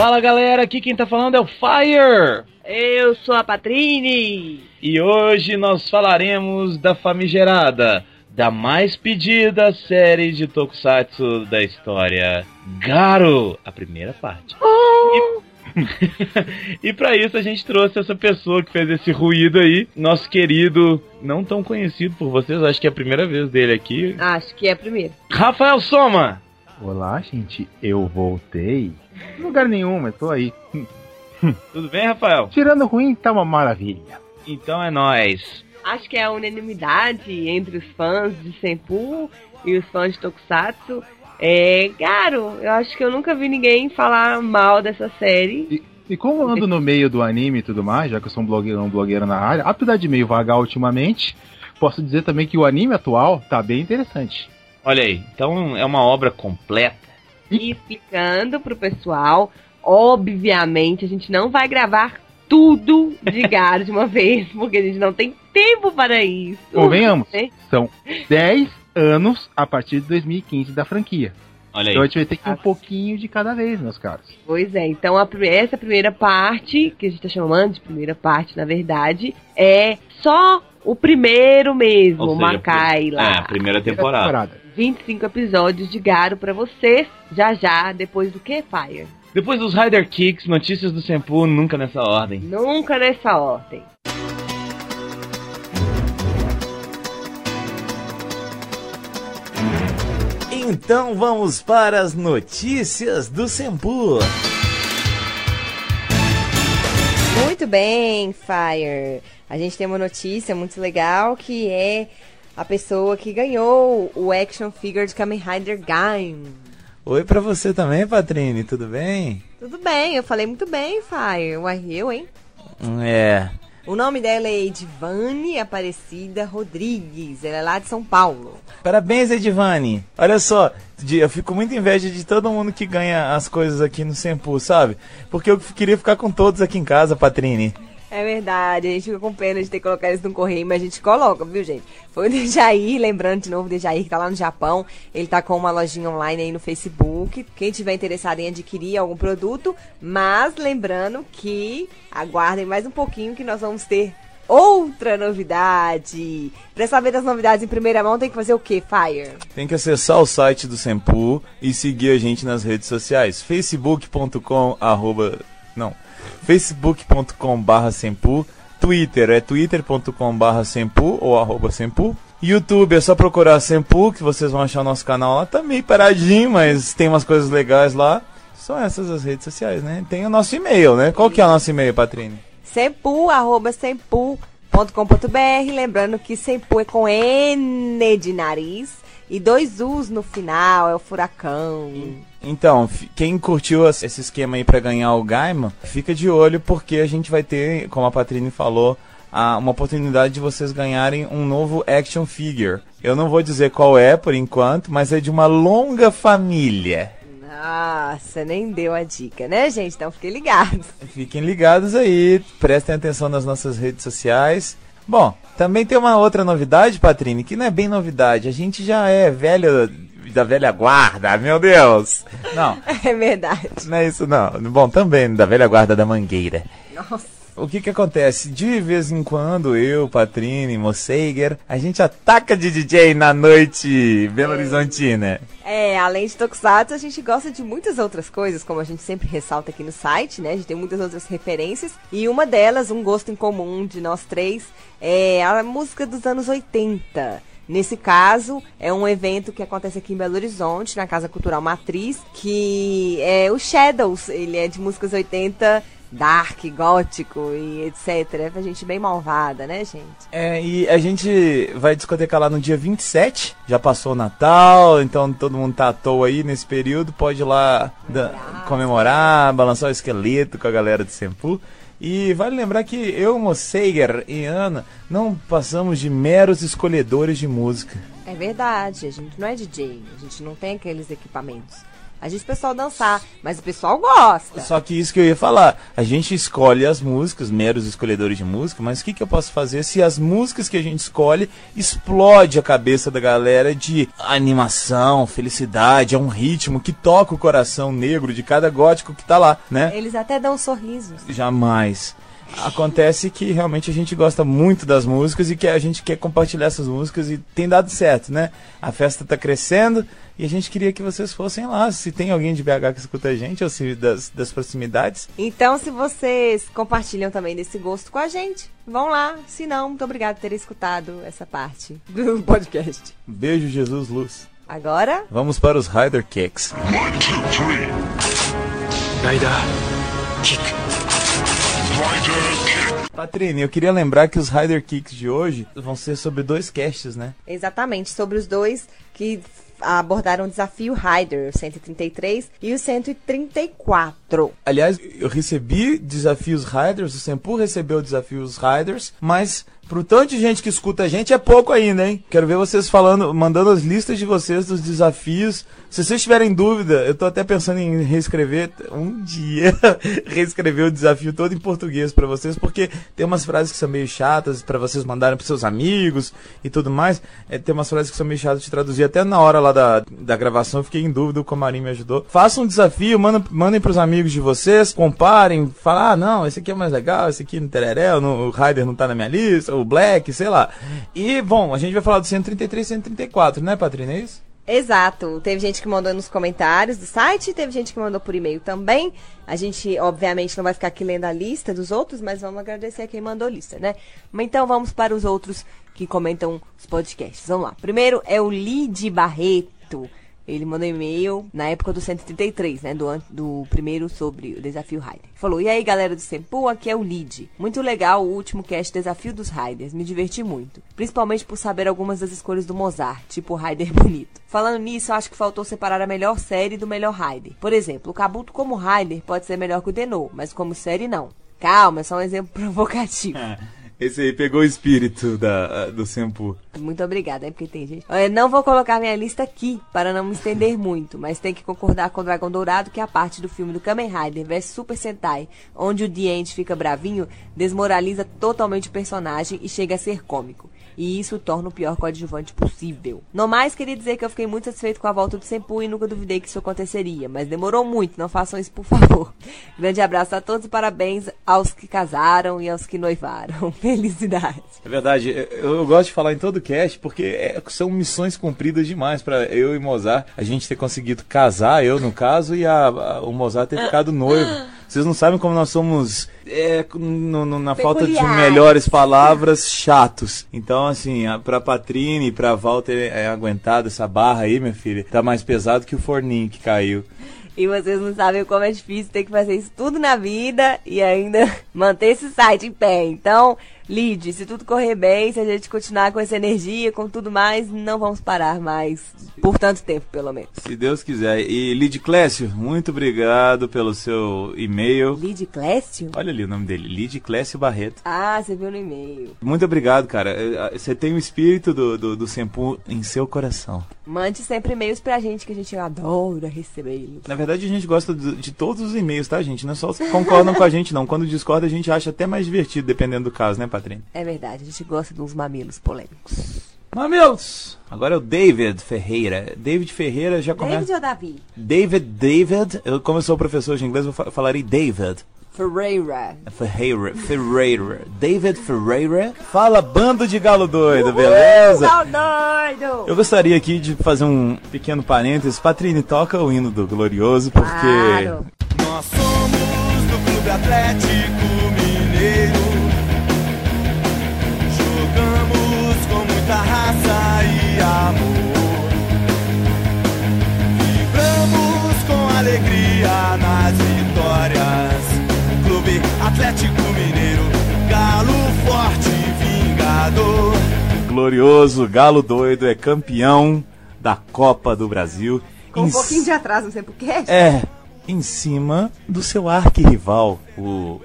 Fala galera, aqui quem tá falando é o Fire! Eu sou a Patrine! E hoje nós falaremos da famigerada, da mais pedida série de Tokusatsu da história, Garo, a primeira parte. Oh! E, e para isso a gente trouxe essa pessoa que fez esse ruído aí, nosso querido, não tão conhecido por vocês, acho que é a primeira vez dele aqui, Acho que é a primeira. Rafael Soma! Olá, gente, eu voltei. Em lugar nenhum, mas tô aí. Tudo bem, Rafael? Tirando ruim, tá uma maravilha. Então é nóis. Acho que é a unanimidade entre os fãs de Senpu e os fãs de Tokusatsu. É, Garo, eu acho que eu nunca vi ninguém falar mal dessa série. E como eu ando no meio do anime e tudo mais, já que eu sou um blogueiro, um blogueiro na área, apesar de meio vagar ultimamente, posso dizer também que o anime atual tá bem interessante. Olha aí, então é uma obra completa. E explicando pro pessoal, obviamente a gente não vai gravar tudo de Garo de uma vez, porque a gente não tem tempo para isso. Convenhamos, né? são 10 anos a partir de 2015 da franquia. Olha Então a aí. gente vai ter que ir um pouquinho de cada vez, meus caros. Pois é, então a, essa primeira parte, que a gente tá chamando de primeira parte, na verdade, é só o primeiro mesmo, Ou o seja, Macai É, lá. a primeira temporada. 25 episódios de Garo pra vocês, já já, depois do que, Fire? Depois dos Rider Kicks, notícias do Senpu, nunca nessa ordem. Nunca nessa ordem. Então vamos para as notícias do Sempu. Muito bem, Fire. A gente tem uma notícia muito legal que é a pessoa que ganhou o action figure de Kamen Rider Gaim. Oi pra você também, Patrine, tudo bem? Tudo bem, eu falei muito bem, Fire. Uai, eu, hein? É. O nome dela é Edvane Aparecida Rodrigues. Ela é lá de São Paulo. Parabéns, Edivane. Olha só, eu fico muito inveja de todo mundo que ganha as coisas aqui no Sempu, sabe? Porque eu queria ficar com todos aqui em casa, Patrine. É verdade, a gente fica com pena de ter que colocar isso no correio, mas a gente coloca, viu, gente? Foi o Dejair, lembrando de novo, o Dejair que tá lá no Japão. Ele tá com uma lojinha online aí no Facebook. Quem tiver interessado em adquirir algum produto, mas lembrando que aguardem mais um pouquinho que nós vamos ter outra novidade. Pra saber das novidades em primeira mão, tem que fazer o quê, Fire? Tem que acessar o site do Sempu e seguir a gente nas redes sociais. facebook.com. Não. facebook.com barra Sempu. Twitter é twitter.com barra Sempu ou arroba Sempu. YouTube é só procurar Sempu que vocês vão achar o nosso canal lá. Tá meio paradinho, mas tem umas coisas legais lá. São essas as redes sociais, né? Tem o nosso e-mail, né? Qual que é o nosso e-mail, Patrine? Sempu, arroba sempu.com.br. Lembrando que Sempu é com N de nariz e dois U's no final, é o furacão. Então, quem curtiu esse esquema aí pra ganhar o Gaima, fica de olho porque a gente vai ter, como a Patrine falou, a- uma oportunidade de vocês ganharem um novo action figure. Eu não vou dizer qual é por enquanto, mas é de uma longa família. Nossa, nem deu a dica, né, gente? Então fiquem ligados. Fiquem ligados aí, prestem atenção nas nossas redes sociais. Bom, também tem uma outra novidade, Patrine, que não é bem novidade. A gente já é velho da velha guarda, meu Deus. Não, É verdade. Não é isso não. Bom, também da velha guarda da mangueira. Nossa. O que que acontece? De vez em quando, eu, Patrine, Mosseiger, a gente ataca de DJ na noite Belo Horizontina. É, além de Tokusatsu, a gente gosta de muitas outras coisas, como a gente sempre ressalta aqui no site, né? A gente tem muitas outras referências. E uma delas, um gosto em comum de nós três, é a música dos anos 80. Nesse caso, é um evento que acontece aqui em Belo Horizonte, na Casa Cultural Matriz, que é o Shadows. Ele é de músicas 80, dark, gótico e etc. É pra gente bem malvada, né, gente? É, e a gente vai discotecar lá no dia 27, já passou o Natal, então todo mundo tá à toa aí nesse período, pode ir lá da- comemorar, balançar o esqueleto com a galera de Sempu. E vale lembrar que eu, Mosseiger e Ana não passamos de meros escolhedores de música. É verdade, a gente não é DJ, a gente não tem aqueles equipamentos. A gente o pessoal dançar, mas o pessoal gosta. Só que isso que eu ia falar, a gente escolhe as músicas, meros escolhedores de música, mas o que, que eu posso fazer se as músicas que a gente escolhe explode a cabeça da galera de animação, felicidade, é um ritmo que toca o coração negro de cada gótico que tá lá, né? Eles até dão sorrisos. Jamais. Acontece que realmente a gente gosta muito das músicas e que a gente quer compartilhar essas músicas e tem dado certo, né? A festa tá crescendo e a gente queria que vocês fossem lá. Se tem alguém de BH que escuta a gente ou se das, das proximidades. Então, se vocês compartilham também desse gosto com a gente, vão lá. Se não, muito obrigado por ter escutado essa parte do podcast. Beijo, Jesus Luz. Agora, Vamos para os Rider Kicks. Patrine, eu queria lembrar que os Rider Kicks de hoje vão ser sobre dois casts, né? exatamente sobre os dois que abordaram o desafio Rider, o 133 e o 134. Aliás, eu recebi desafios Riders, o Sempu recebeu desafios Riders, mas pro tanto de gente que escuta a gente é pouco ainda, hein? Quero ver vocês falando, mandando as listas de vocês dos desafios. Se vocês tiverem dúvida, eu tô até pensando em reescrever um dia, reescrever o desafio todo em português pra vocês, porque tem umas frases que são meio chatas pra vocês mandarem pros seus amigos e tudo mais. É, tem umas frases que são meio chatas de traduzir. Até na hora lá da, da gravação fiquei em dúvida, o Comarim me ajudou. Façam um desafio, mandem, mandem pros amigos de vocês, comparem, falem, ah, não, esse aqui é mais legal, esse aqui no Tereré, o, o Rider não tá na minha lista, o Black, sei lá. E, bom, a gente vai falar do 133 e 134, né, Patrina? É isso? Exato. Teve gente que mandou nos comentários do site, teve gente que mandou por e-mail também. A gente, obviamente, não vai ficar aqui lendo a lista dos outros, mas vamos agradecer a quem mandou lista, né? Mas Então vamos para os outros que comentam os podcasts. Vamos lá. Primeiro é o Lid Barreto. Ele mandou e-mail na época do 133, né? Do, do primeiro sobre o desafio Rider. Falou: E aí, galera do Sempu, aqui é o Lid. Muito legal o último cast Desafio dos Riders. Me diverti muito. Principalmente por saber algumas das escolhas do Mozart, tipo o Rider bonito. Falando nisso, acho que faltou separar a melhor série do melhor Rider. Por exemplo, o Kabuto como Rider pode ser melhor que o Denô, mas como série não. Calma, é só um exemplo provocativo. Esse aí pegou o espírito da, do Sempu. Muito obrigada, é porque tem gente. Eu não vou colocar minha lista aqui para não me estender muito, mas tem que concordar com o Dragão Dourado que a parte do filme do Kamen Rider vs Super Sentai, onde o End fica bravinho, desmoraliza totalmente o personagem e chega a ser cômico. E isso torna o pior coadjuvante possível. No mais, queria dizer que eu fiquei muito satisfeito com a volta do Senpu e nunca duvidei que isso aconteceria. Mas demorou muito, não façam isso por favor. Grande abraço a todos e parabéns aos que casaram e aos que noivaram. Felicidades. É verdade, eu, eu gosto de falar em todo cast porque é- são missões cumpridas demais pra eu e Mozart. A gente ter conseguido casar, eu no caso, e a- a- o Mozart ter ficado noivo. Vocês não sabem como nós somos, é, no- no- na falta de melhores palavras, chatos. Então, assim, a, pra Patrine e pra Walter é, aguentado essa barra aí, minha filha, tá mais pesado que o forninho que caiu. E vocês não sabem como é difícil ter que fazer isso tudo na vida e ainda manter esse site em pé. Então, Lid, se tudo correr bem, se a gente continuar com essa energia, com tudo mais, não vamos parar mais por tanto tempo, pelo menos. Se Deus quiser. E Lid Clécio, muito obrigado pelo seu e-mail. Lid Clécio? Olha ali o nome dele, Lid Clécio Barreto. Ah, você viu no e-mail. Muito obrigado, cara. Eh, Você tem o espírito do, do, do Sempu em seu coração. Mande sempre e-mails pra gente que a gente adora recebê-los. Na verdade, a gente gosta de, de todos os e-mails, tá, gente? Não é só os que concordam com a gente, não. Quando discorda, a gente acha até mais divertido, dependendo do caso, né, Patrícia? É verdade, a gente gosta de uns mamilos polêmicos. Mamilos! Agora é o David Ferreira. David Ferreira já começa. David ou Davi? David, David. Eu, como eu sou professor de inglês, eu fa- falarei David. Ferreira. Ferreira, Ferreira. David Ferreira. Fala, bando de galo doido, beleza? Tá doido! Eu gostaria aqui de fazer um pequeno parênteses. Patrine, toca o hino do Glorioso, porque. Claro. Nós somos do Clube Atlético alegria nas vitórias. Clube Atlético Mineiro, galo forte vingador. Glorioso Galo Doido é campeão da Copa do Brasil. Com um Em pouquinho de atraso, não sei porquê. É, em cima do seu arquirrival, o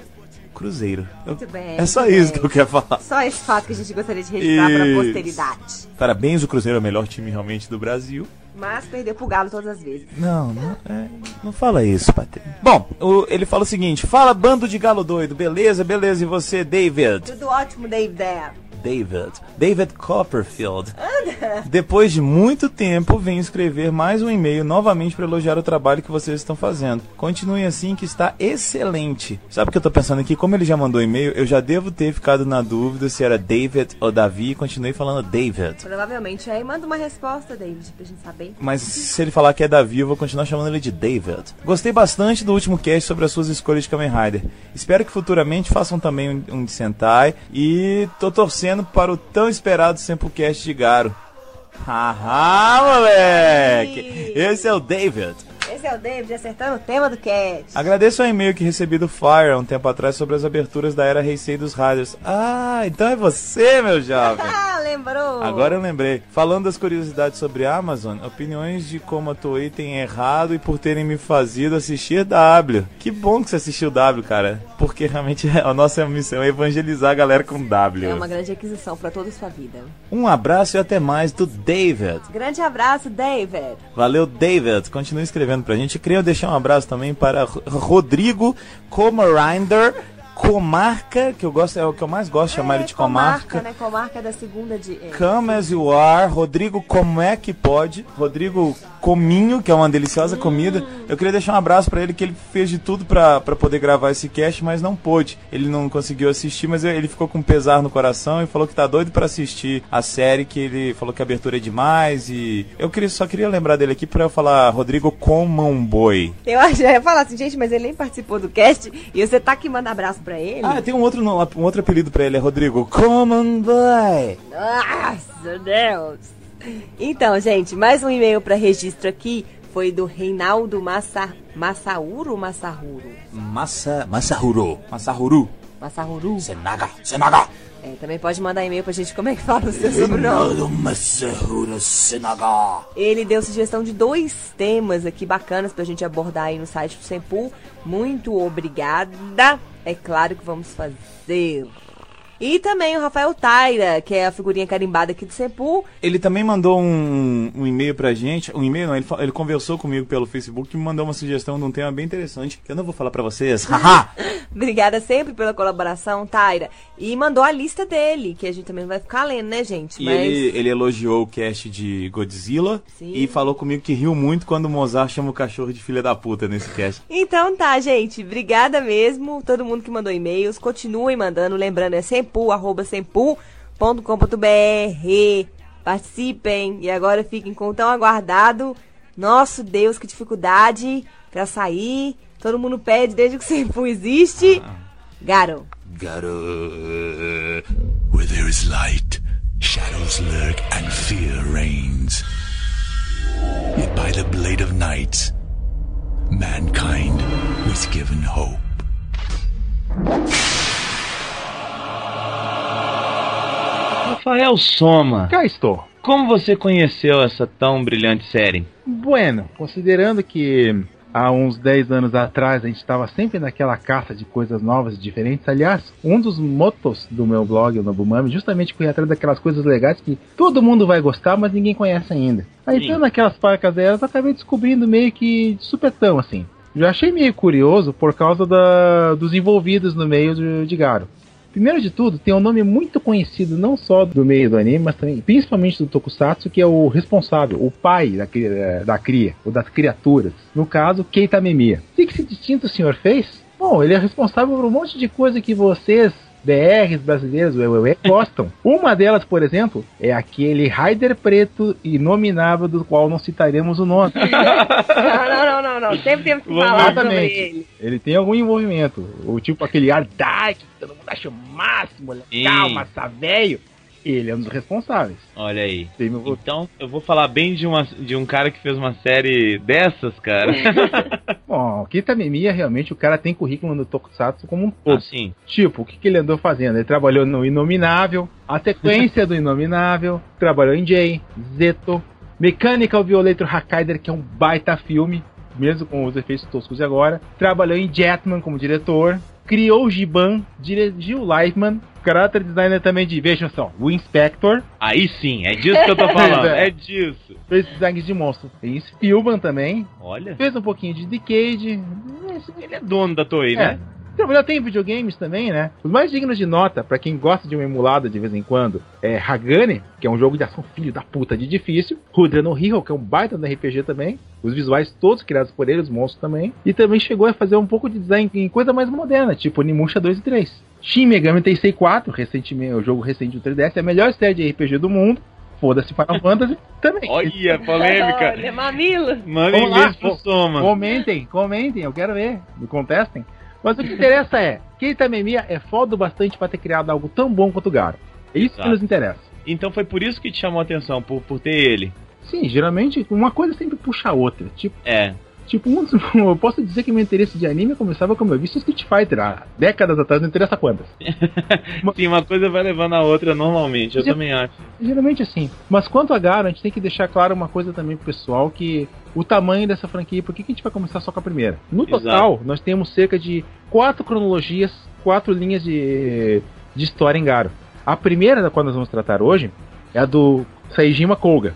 Cruzeiro. Muito bem. é só isso bem. que eu quero falar. Só esse fato que a gente gostaria de registrar para a posteridade. Parabéns, o Cruzeiro é o melhor time realmente do Brasil. Mas perdeu pro Galo todas as vezes. Não, não, é, não fala isso, Patrícia. Bom, o- ele fala o seguinte: fala, bando de galo doido, beleza, beleza, e você, David? Tudo ótimo, Dave Dad. David. David Copperfield. Depois de muito tempo, venho escrever mais um e-mail novamente para elogiar o trabalho que vocês estão fazendo. Continuem assim que está excelente. Sabe o que eu tô pensando aqui? Como ele já mandou e-mail, eu já devo ter ficado na dúvida se era David ou Davi e continuei falando David. Provavelmente. Aí manda uma resposta, David, pra gente saber. Mas se ele falar que é Davi, eu vou continuar chamando ele de David. Gostei bastante do último cast sobre as suas escolhas de Kamen Rider. Espero que futuramente façam também um, um de Sentai. E tô torcendo para o tão esperado Samplecast de Garo. Haha, moleque! Esse é o David. Esse é o David acertando o tema do cast. Agradeço o e-mail que recebi do Fire há um tempo atrás sobre as aberturas da era Heisei dos Riders. Ah, então é você, meu jovem! Ah, lembrou? Agora eu lembrei. Falando das curiosidades sobre a Amazon, opiniões de como a Toei tem errado e por terem me fazido assistir W. Que bom que você assistiu W, cara. Porque realmente a nossa missão é evangelizar a galera com W. É uma grande aquisição pra toda a sua vida. Um abraço e até mais do David. Grande abraço, David. Valeu, David. Continue escrevendo pra gente. Queria deixar um abraço também para Rodrigo Comarinder. Comarca, que eu gosto, é o que eu mais gosto de chamar ele de comarca. né? Comarca da segunda de... é. Come as you are, Rodrigo, como é que pode? Rodrigo Cominho, que é uma deliciosa comida. Eu queria deixar um abraço pra ele, que ele fez de tudo pra pra poder gravar esse cast, mas não pôde. Ele não conseguiu assistir, mas ele ficou com pesar no coração e falou que tá doido pra assistir a série, que ele falou que a abertura é demais e... Eu queria, só queria lembrar dele aqui pra eu falar Rodrigo Common Boy. Eu acho, eu ia falar assim, gente, mas ele nem participou do cast e você tá que manda abraço pra ele? Ah, tem um outro, um outro apelido pra ele, é Rodrigo Common Boy. Nossa, Deus! Então, gente, mais um e-mail para registro aqui foi do Reinaldo Massa, Massauro Massaruro? Massa... Massahuru. Massahuru. Massaruru? Senaga. Senaga. É, também pode mandar e-mail pra gente como é que fala o seu sobrenome. Ele deu sugestão de dois temas aqui bacanas pra gente abordar aí no site do Sempul. Muito obrigada. É claro que vamos fazer. E também o Rafael Taira, que é a figurinha carimbada aqui do Sempul. Ele também mandou um, um e-mail pra gente. Um e-mail não, ele, ele conversou comigo pelo Facebook e me mandou uma sugestão de um tema bem interessante que eu não vou falar pra vocês. Haha! Obrigada sempre pela colaboração, Taira. E mandou a lista dele, que a gente também vai ficar lendo, né, gente? E ele, ele elogiou o cast de Godzilla Sim. e falou comigo que riu muito quando o Mozart chama o cachorro de filha da puta nesse cast. Então tá, gente. Obrigada mesmo. Todo mundo que mandou e-mails. Continuem mandando. Lembrando, é sempu.com.br. Participem. E agora fiquem com o tão aguardado. Nosso Deus, que dificuldade pra sair. Todo mundo pede desde que o Sempu existe. Garo. Where there is light, shadows lurk and fear reigns. Yet by the blade of night, mankind was given hope. Rafael Soma, Cá estou. como você conheceu essa tão brilhante série? Bueno, considerando que há uns 10 anos atrás a gente estava sempre naquela caça de coisas novas e diferentes. Aliás, um dos motos do meu blog, o Nobumami, justamente correr atrás daquelas coisas legais que todo mundo vai gostar, mas ninguém conhece ainda. Aí, Sim. então, naquelas parcas delas, acabei descobrindo meio que de supetão, assim. Já achei meio curioso por causa da- dos envolvidos no meio de, de Garo. Primeiro de tudo, tem um nome muito conhecido não só do meio do anime, mas também, principalmente do Tokusatsu, que é o responsável, o pai da, eh, da cria, ou das criaturas. No caso, Keita Memiya. O que esse distinto senhor fez? Bom, ele é responsável por um monte de coisa que vocês, BRs brasileiros, ué, ué, ué, gostam. Uma delas, por exemplo, é aquele Raider preto inominável do qual não citaremos o nome. Não, não, não, não, não. Sempre temos que falar sobre ele. Ele tem algum envolvimento. O tipo aquele ar dark, que todo mundo acha o máximo, legal, Sim. massa velho. Ele é um dos responsáveis. Olha aí. Então, eu vou falar bem de, uma, de um cara que fez uma série dessas, cara. Bom, o Kita Memiya, realmente, o cara tem currículo no Tokusatsu como um todo. assim. Tipo, o que, que ele andou fazendo? Ele trabalhou no Inominável, a sequência do Inominável, trabalhou em Jay, Zeto, Mechanical Violator Hakkaider, que é um baita filme, mesmo com os efeitos toscos de agora, trabalhou em Jetman como diretor, criou o Giban, dirigiu o Character designer também de, vejam só, o Inspector, Aí sim, é disso que eu tô falando. é disso. fez designs de monstros. Tem Spielman também, Olha, fez um pouquinho de Decade, ele é dono da Toei, É. né? Trabalhou tem videogames também, né? Os mais dignos de nota, pra quem gosta de uma emulada de vez em quando, é Hagane, que é um jogo de ação filho da puta de difícil. Rudra no Hero, que é um baita do RPG também. Os visuais todos criados por ele, os monstros também. E também chegou a fazer um pouco de design em coisa mais moderna, tipo Onimusha 2 e 3. Shin Megami Tensei 4, recentemente, o jogo recente do 3DS, é a melhor série de RPG do mundo. Foda-se Final Fantasy também. Olha, polêmica. Olha, mamilo. Manda Vamos em lá, vez pro Soma. Comentem, comentem, eu quero ver. Me contestem. Mas o que interessa é, Keita Memiya é foda o bastante pra ter criado algo tão bom quanto o Garo. É isso que nos interessa. Então foi por isso que te chamou a atenção, por, por ter ele. Sim, geralmente uma coisa sempre puxa a outra. Tipo, É. tipo um, eu posso dizer que meu interesse de anime começava quando eu vi Street Fighter há décadas atrás, não interessa quantas. Sim, uma coisa vai levando a outra normalmente, eu Já- também acho. Geralmente assim. Mas quanto a Garo, a gente tem que deixar claro uma coisa também pro pessoal que o tamanho dessa franquia, por que, que a gente vai começar só com a primeira? No Exato. total, nós temos cerca de quatro cronologias, quatro linhas de, de história em Garo. A primeira da qual nós vamos tratar hoje é a do Saijima Koga.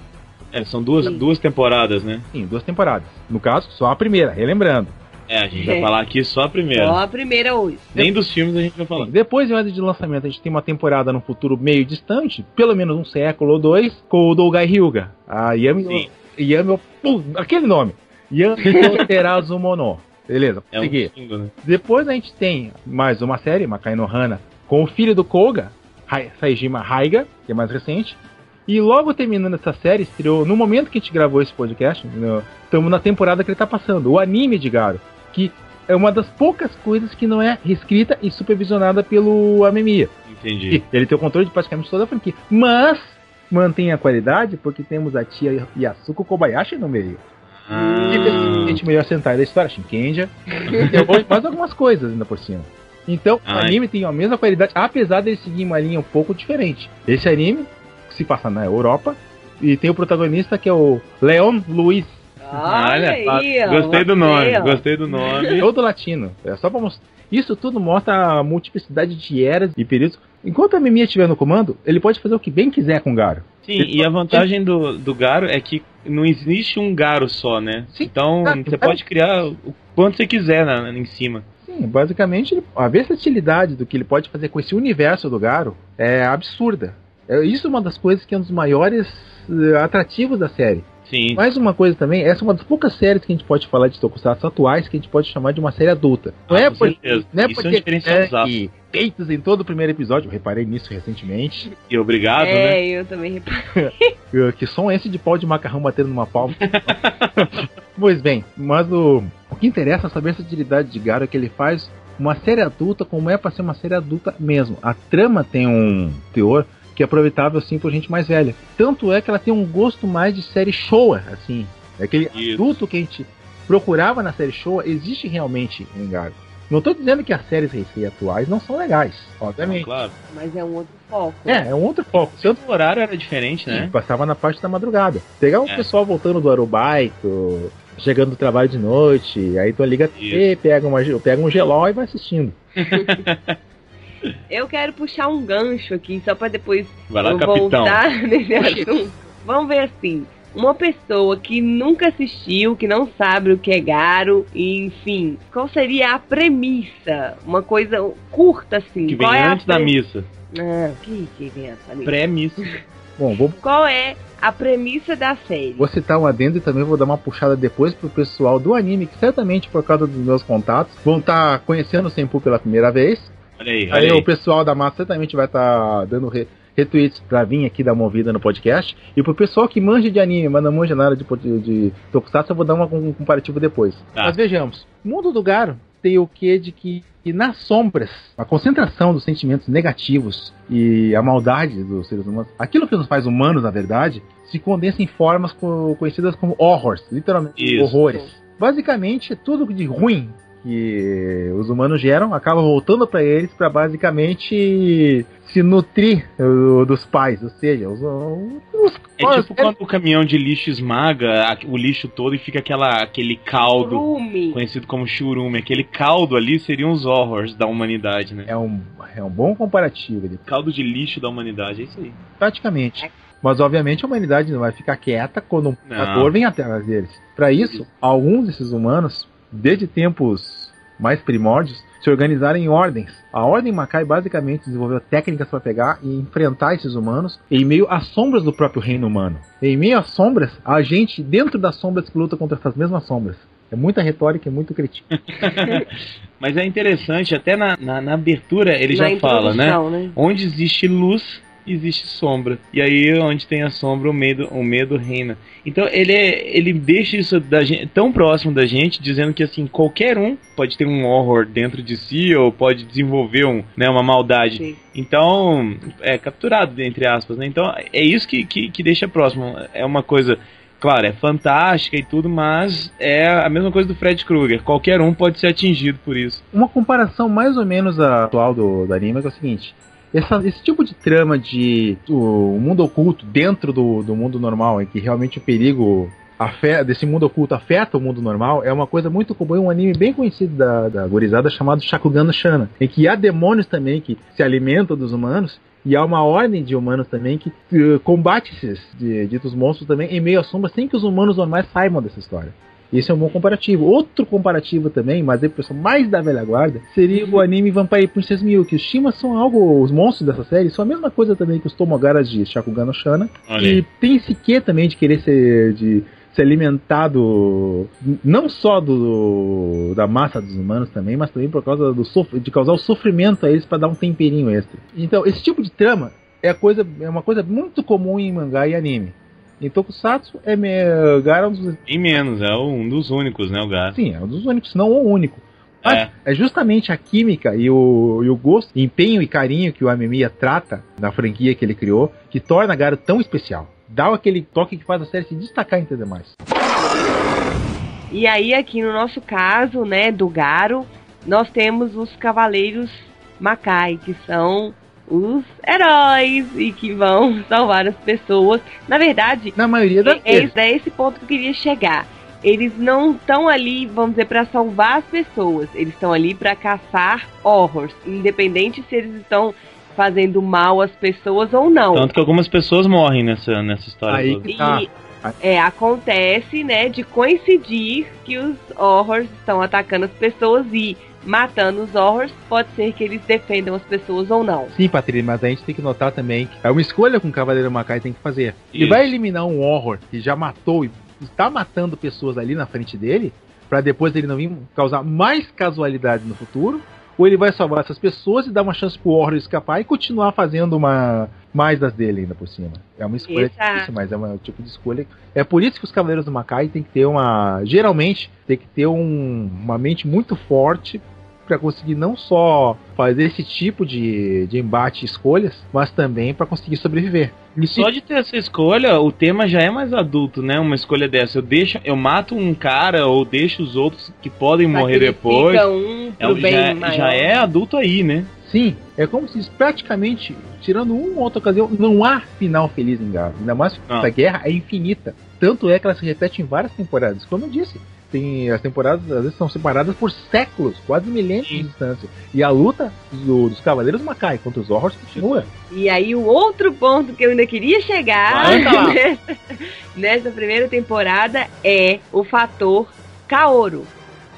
É, são duas, Sim. duas temporadas, né? Sim, duas temporadas. No caso, só a primeira, relembrando. É, a gente vai falar aqui só a primeira. Só a primeira hoje. Nem dos filmes a gente vai falar. Sim, Depois, em ordem de lançamento, a gente tem uma temporada no futuro meio distante, pelo menos um século ou dois, com o Dougai Hyuga. A Yami. Sim. Yami. Pô, aquele nome! Yami Terazumono. Beleza, É um seguir. símbolo, né? Depois a gente tem mais uma série, Makai no Hana, com o filho do Koga, Saijima Haiga, que é mais recente. E logo terminando essa série, estreou, no momento que a gente gravou esse podcast, estamos na temporada que ele tá passando, o anime de Garo, que é uma das poucas coisas que não é reescrita e supervisionada pelo Amemiya. Entendi. Ele tem o controle de praticamente toda a franquia. Mas mantém a qualidade porque temos a tia Yasuko Kobayashi no meio. Ah, Simplesmente melhor Sentai da história, Shinkenja. e mais algumas coisas ainda por cima. Então, o anime tem a mesma qualidade, apesar dele seguir uma linha um pouco diferente. Esse anime se passa na Europa e tem o protagonista que é o Leon Luiz, Olha aí, ó. gostei do nome, Aí, gostei do nome. todo latino. É só pra mostrar. Isso tudo mostra a multiplicidade de eras e períodos. Enquanto a Mimiya estiver no comando, ele pode fazer o que bem quiser com o Garo. Sim, e a vantagem do, do Garo é que não existe um Garo só, né? Sim, então você pode criar o quanto você quiser na, em cima. Sim, basicamente ele- a versatilidade do que ele pode fazer com esse universo do Garo é absurda. É, isso é uma das coisas que é um dos maiores eh, atrativos da série. Sim, Mais uma coisa também, essa é uma das poucas séries que a gente pode falar de Tokusatsu atuais que a gente pode chamar de uma série adulta. Não Ah, é com por, certeza. não é Isso é um porque é exato. que peitos em todo o primeiro episódio, eu reparei nisso recentemente, e obrigado, É, né? eu também reparei. que som é esse de pau de macarrão batendo numa palma. pois bem, mas o, o que interessa é saber a versatilidade de Garo é que ele faz uma série adulta como é pra ser uma série adulta mesmo. A trama tem um teor que é aproveitável sim por gente mais velha. Tanto é que ela tem um gosto mais de série showa, assim. É aquele Isso. adulto que a gente procurava na série showa existe realmente em Garo. Não tô dizendo que as séries Heisei atuais não são legais, obviamente. Claro. Mas é um outro foco. É, é um outro foco. O horário era diferente, Sim, né? Passava na parte da madrugada. Pegar o É. pessoal voltando do aerobaito, chegando do trabalho de noite, aí tu liga a TV, pega, uma, pega um geló e vai assistindo. Eu quero puxar um gancho aqui, só pra depois Vai lá, eu capitão. voltar nesse assunto. Vamos ver assim. Uma pessoa que nunca assistiu, que não sabe o que é Garo, e, enfim, qual seria a premissa? Uma coisa curta assim. Que vem qual é antes da missa. Ah, que que vem essa premissa? Pré-missa. Bom, vou, Qual é a premissa da série? vou citar um adendo e também vou dar uma puxada depois pro pessoal do anime, que certamente por causa dos meus contatos vão estar conhecendo o Senpu pela primeira vez. Olha aí, Aí, olha o aí. pessoal da massa certamente vai estar dando re- retweets pra vir aqui dar uma ouvida no podcast. E pro pessoal que manja de anime, mas não manja nada de, de, de Tokusatsu, eu vou dar uma- um comparativo depois. Tá. Mas vejamos, o mundo do Garo tem o que de que, que nas sombras, a concentração dos sentimentos negativos e a maldade dos seres humanos, aquilo que nos faz humanos, na verdade, se condensa em formas co- conhecidas como horrors, literalmente Isso. horrores. Basicamente, tudo de ruim que os humanos geram acaba voltando para eles para basicamente se nutrir uh, dos pais, ou seja, os, os É tipo quando o caminhão de lixo esmaga o lixo todo e fica aquela, aquele caldo Churume. conhecido como churume. Aquele caldo ali seriam os horrors da humanidade, né? é um, é um bom comparativo, ele- Caldo de lixo da humanidade, é isso aí. praticamente. Mas obviamente a humanidade não vai ficar quieta quando um predador vem atrás deles. Para isso, alguns desses humanos, desde tempos mais primórdios, se organizaram em ordens. A Ordem Macai basicamente desenvolveu técnicas para pegar e enfrentar esses humanos em meio às sombras do próprio reino humano. Em meio às sombras, a gente dentro das sombras que luta contra essas mesmas sombras. É muita retórica e muito crítica. Mas é interessante, até na, na, na abertura ele Na já fala, né? né? Onde existe luz, existe sombra. E aí, onde tem a sombra, o medo, o medo reina. Então, ele, é- ele deixa isso da gente, tão próximo da gente, dizendo que, assim, qualquer um pode ter um horror dentro de si, ou pode desenvolver um, né, uma maldade. Sim. Então, é capturado, entre aspas, né? Então, é isso que, que, que deixa próximo. É uma coisa... Claro, é fantástica e tudo, mas é a mesma coisa do Fred Krueger. Qualquer um pode ser atingido por isso. Uma comparação mais ou menos atual do, do anime é, é o seguinte: essa- esse tipo de trama de o, mundo oculto dentro do, do mundo normal, em que realmente o perigo afe- desse mundo oculto afeta o mundo normal, é uma coisa muito comum. É um anime bem conhecido da, da gorizada chamado Shakugan no Shana, em que há demônios também que se alimentam dos humanos. E há uma ordem de humanos também que eh, combate esses de- ditos monstros também em meio à sombra sem que os humanos normais saibam dessa história. Esse é um bom comparativo. Outro comparativo também, mas é pessoal mais da velha guarda, seria o anime Vampire Princess Mil, que os Shimas são algo, os monstros dessa série são a mesma coisa também que os Tomogaras de Shakugan no Shana. E aí. tem esse quê também de querer ser de se alimentar do não só do da massa dos humanos também, mas também por causa do de causar o sofrimento a eles para dar um temperinho extra. Então, esse tipo de trama é, a coisa, é uma coisa muito comum em mangá e anime. Em Tokusatsu, é me, Gara é um dos E menos, é um dos únicos, né, o gato. Sim, é um dos únicos, se não o único. Mas É. é. justamente a química e o, e o gosto, empenho e carinho que o Amemiya trata na franquia que ele criou, que torna a Garo tão especial. Dá aquele toque que faz a série se destacar entre demais. E aí, aqui no nosso caso, né, do Garo, nós temos os Cavaleiros Macai, que são os heróis e que vão salvar as pessoas. Na verdade, Na maioria das é, é, vezes. esse- é esse ponto que eu queria chegar. Eles não estão ali, vamos dizer, para salvar as pessoas. Eles estão ali para caçar horrors, independente se eles estão fazendo mal às pessoas ou não. Tanto que algumas pessoas morrem nessa, nessa história Aí que tá. E é, acontece, né, de coincidir que os horrors estão atacando as pessoas e matando os horrors, pode ser que eles defendam as pessoas ou não. Sim, Patrícia, mas a gente tem que notar também que é uma escolha que um Cavaleiro Macai tem que fazer. Ele Isso. vai eliminar um horror que já matou e está matando pessoas ali na frente dele, para depois ele não vir causar mais casualidade no futuro, ou ele vai salvar essas pessoas e dar uma chance pro horror escapar e continuar fazendo uma mais das dele ainda por cima. É uma escolha Exato. difícil, mas é um tipo de escolha. É por isso que os Cavaleiros do Macai tem que ter uma, geralmente, tem que ter um- uma mente muito forte para conseguir não só fazer esse tipo de, de embate e escolhas, mas também para conseguir sobreviver. E só de ter essa escolha, o tema já é mais adulto, né? Uma escolha dessa. Eu deixo, eu mato um cara ou deixo os outros que podem morrer depois. Um É, bem já, maior. já é adulto aí, né? Sim, é como se praticamente, tirando uma ou outra ocasião, não há final feliz em Garo. Ainda mais que essa guerra é infinita. Tanto é que ela se repete em várias temporadas. Como eu disse, tem, as temporadas às vezes são separadas por séculos, quase milênios de distância. E a luta do- dos Cavaleiros Macai contra os Horrors continua. E aí o outro ponto que eu ainda queria chegar nessa, nessa primeira temporada é o fator Kaoru.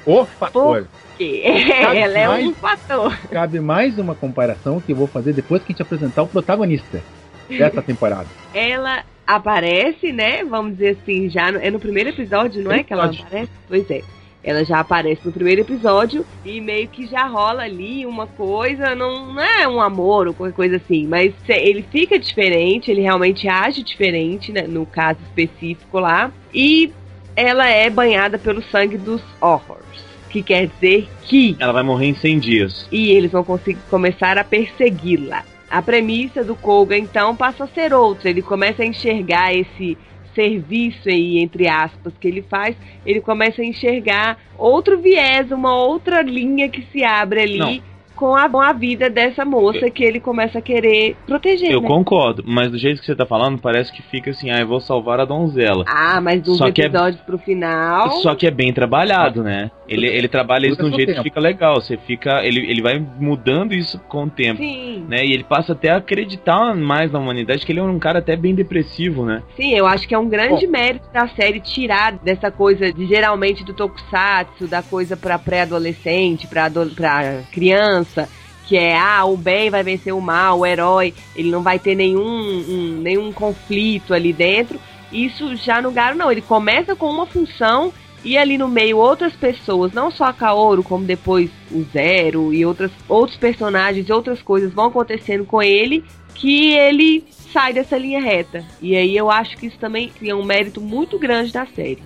O fator. Que Sabe ela é mais? um fator. Cabe mais uma comparação que eu vou fazer depois que a gente apresentar o protagonista dessa temporada. Ela aparece, né? Vamos dizer assim, já no, é no primeiro episódio, não é que ela aparece? Pois é. Ela já aparece no primeiro episódio e meio que já rola ali uma coisa, não, não é um amor ou qualquer coisa assim, mas ele fica diferente, ele realmente age diferente, né, no caso específico lá, e ela é banhada pelo sangue dos horrors, que quer dizer que Ela vai morrer em 100 dias. e eles vão conseguir começar a persegui-la. A premissa do Koga então passa a ser outra. Ele começa a enxergar esse serviço aí, entre aspas, que ele faz. Ele começa a enxergar outro viés, uma outra linha que se abre ali Não. com a, com a vida dessa moça que ele começa a querer proteger. Eu né? concordo, mas do jeito que você tá falando, parece que fica assim, ah, eu vou salvar a donzela. Ah, mas dos Só é- episódios pro final. Só que é bem trabalhado, né? Ele, ele trabalha isso de um jeito seu que fica legal. Você fica. Ele, ele vai mudando isso com o tempo. Sim. Né? E ele passa até a acreditar mais na humanidade, que ele é um cara até bem depressivo, né? Sim, eu acho que é um grande mérito da série tirar dessa coisa de geralmente do tokusatsu, da coisa pra pré-adolescente, pra, ado pra criança, que é, ah, o bem vai vencer o mal, o herói, ele não vai ter nenhum, um- nenhum conflito ali dentro. Isso já no Garo não, ele começa com uma função e ali no meio outras pessoas, não só a Kaoru, como depois o Zero e outras, outros personagens, outras coisas vão acontecendo com ele que ele sai dessa linha reta. E aí eu acho que isso também é um mérito muito grande da série.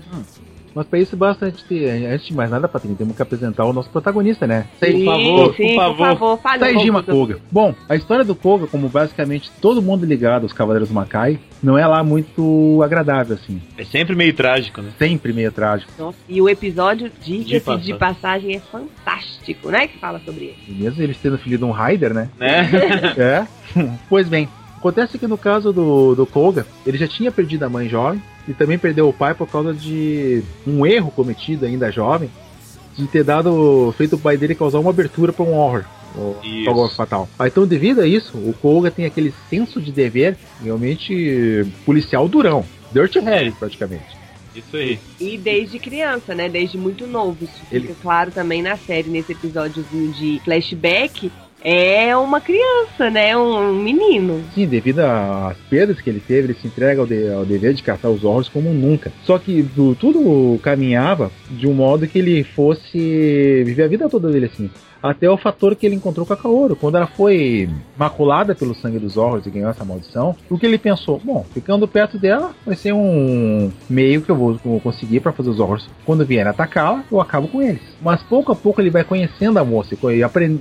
Mas pra isso basta a gente ter, antes de mais nada, Patrícia, temos que apresentar o nosso protagonista, né? sim, favor, sim, por favor. por favor, fale Saijima Koga. Bom, a história do Koga, como basicamente todo mundo ligado aos Cavaleiros Makai, não é lá muito agradável, assim. É sempre meio trágico, né? Sempre meio trágico. Nossa, E o episódio, diga-se passagem. de passagem, é fantástico, né? Que fala sobre ele. E mesmo eles tendo filho de um Raider, né? né? É. pois bem, acontece que no caso do, do Koga, ele já tinha perdido a mãe jovem e também perdeu o pai por causa de um erro cometido ainda jovem de ter dado feito o pai dele causar uma abertura para um horror. O Isso. Togo fatal. Ah, então, devido a isso, o Koga tem aquele senso de dever realmente policial durão. Dirty Harry, praticamente. Isso aí. E desde criança, né? Desde muito novo. Isso fica Ele- claro também na série, nesse episódiozinho de flashback. É uma criança, né? Um menino. Sim, devido às perdas que ele teve, ele se entrega ao, de- ao dever de caçar os horrors como nunca. Só que do- tudo caminhava de um modo que ele fosse viver a vida toda dele assim. Até o fator que ele encontrou com a Kaoru. Quando ela foi maculada pelo sangue dos horrors e ganhou essa maldição, o que ele pensou? Bom, ficando perto dela vai ser um meio que eu vou, conseguir para fazer os horrors. Quando vier atacá-la, eu acabo com eles. Mas pouco a pouco ele vai conhecendo a moça e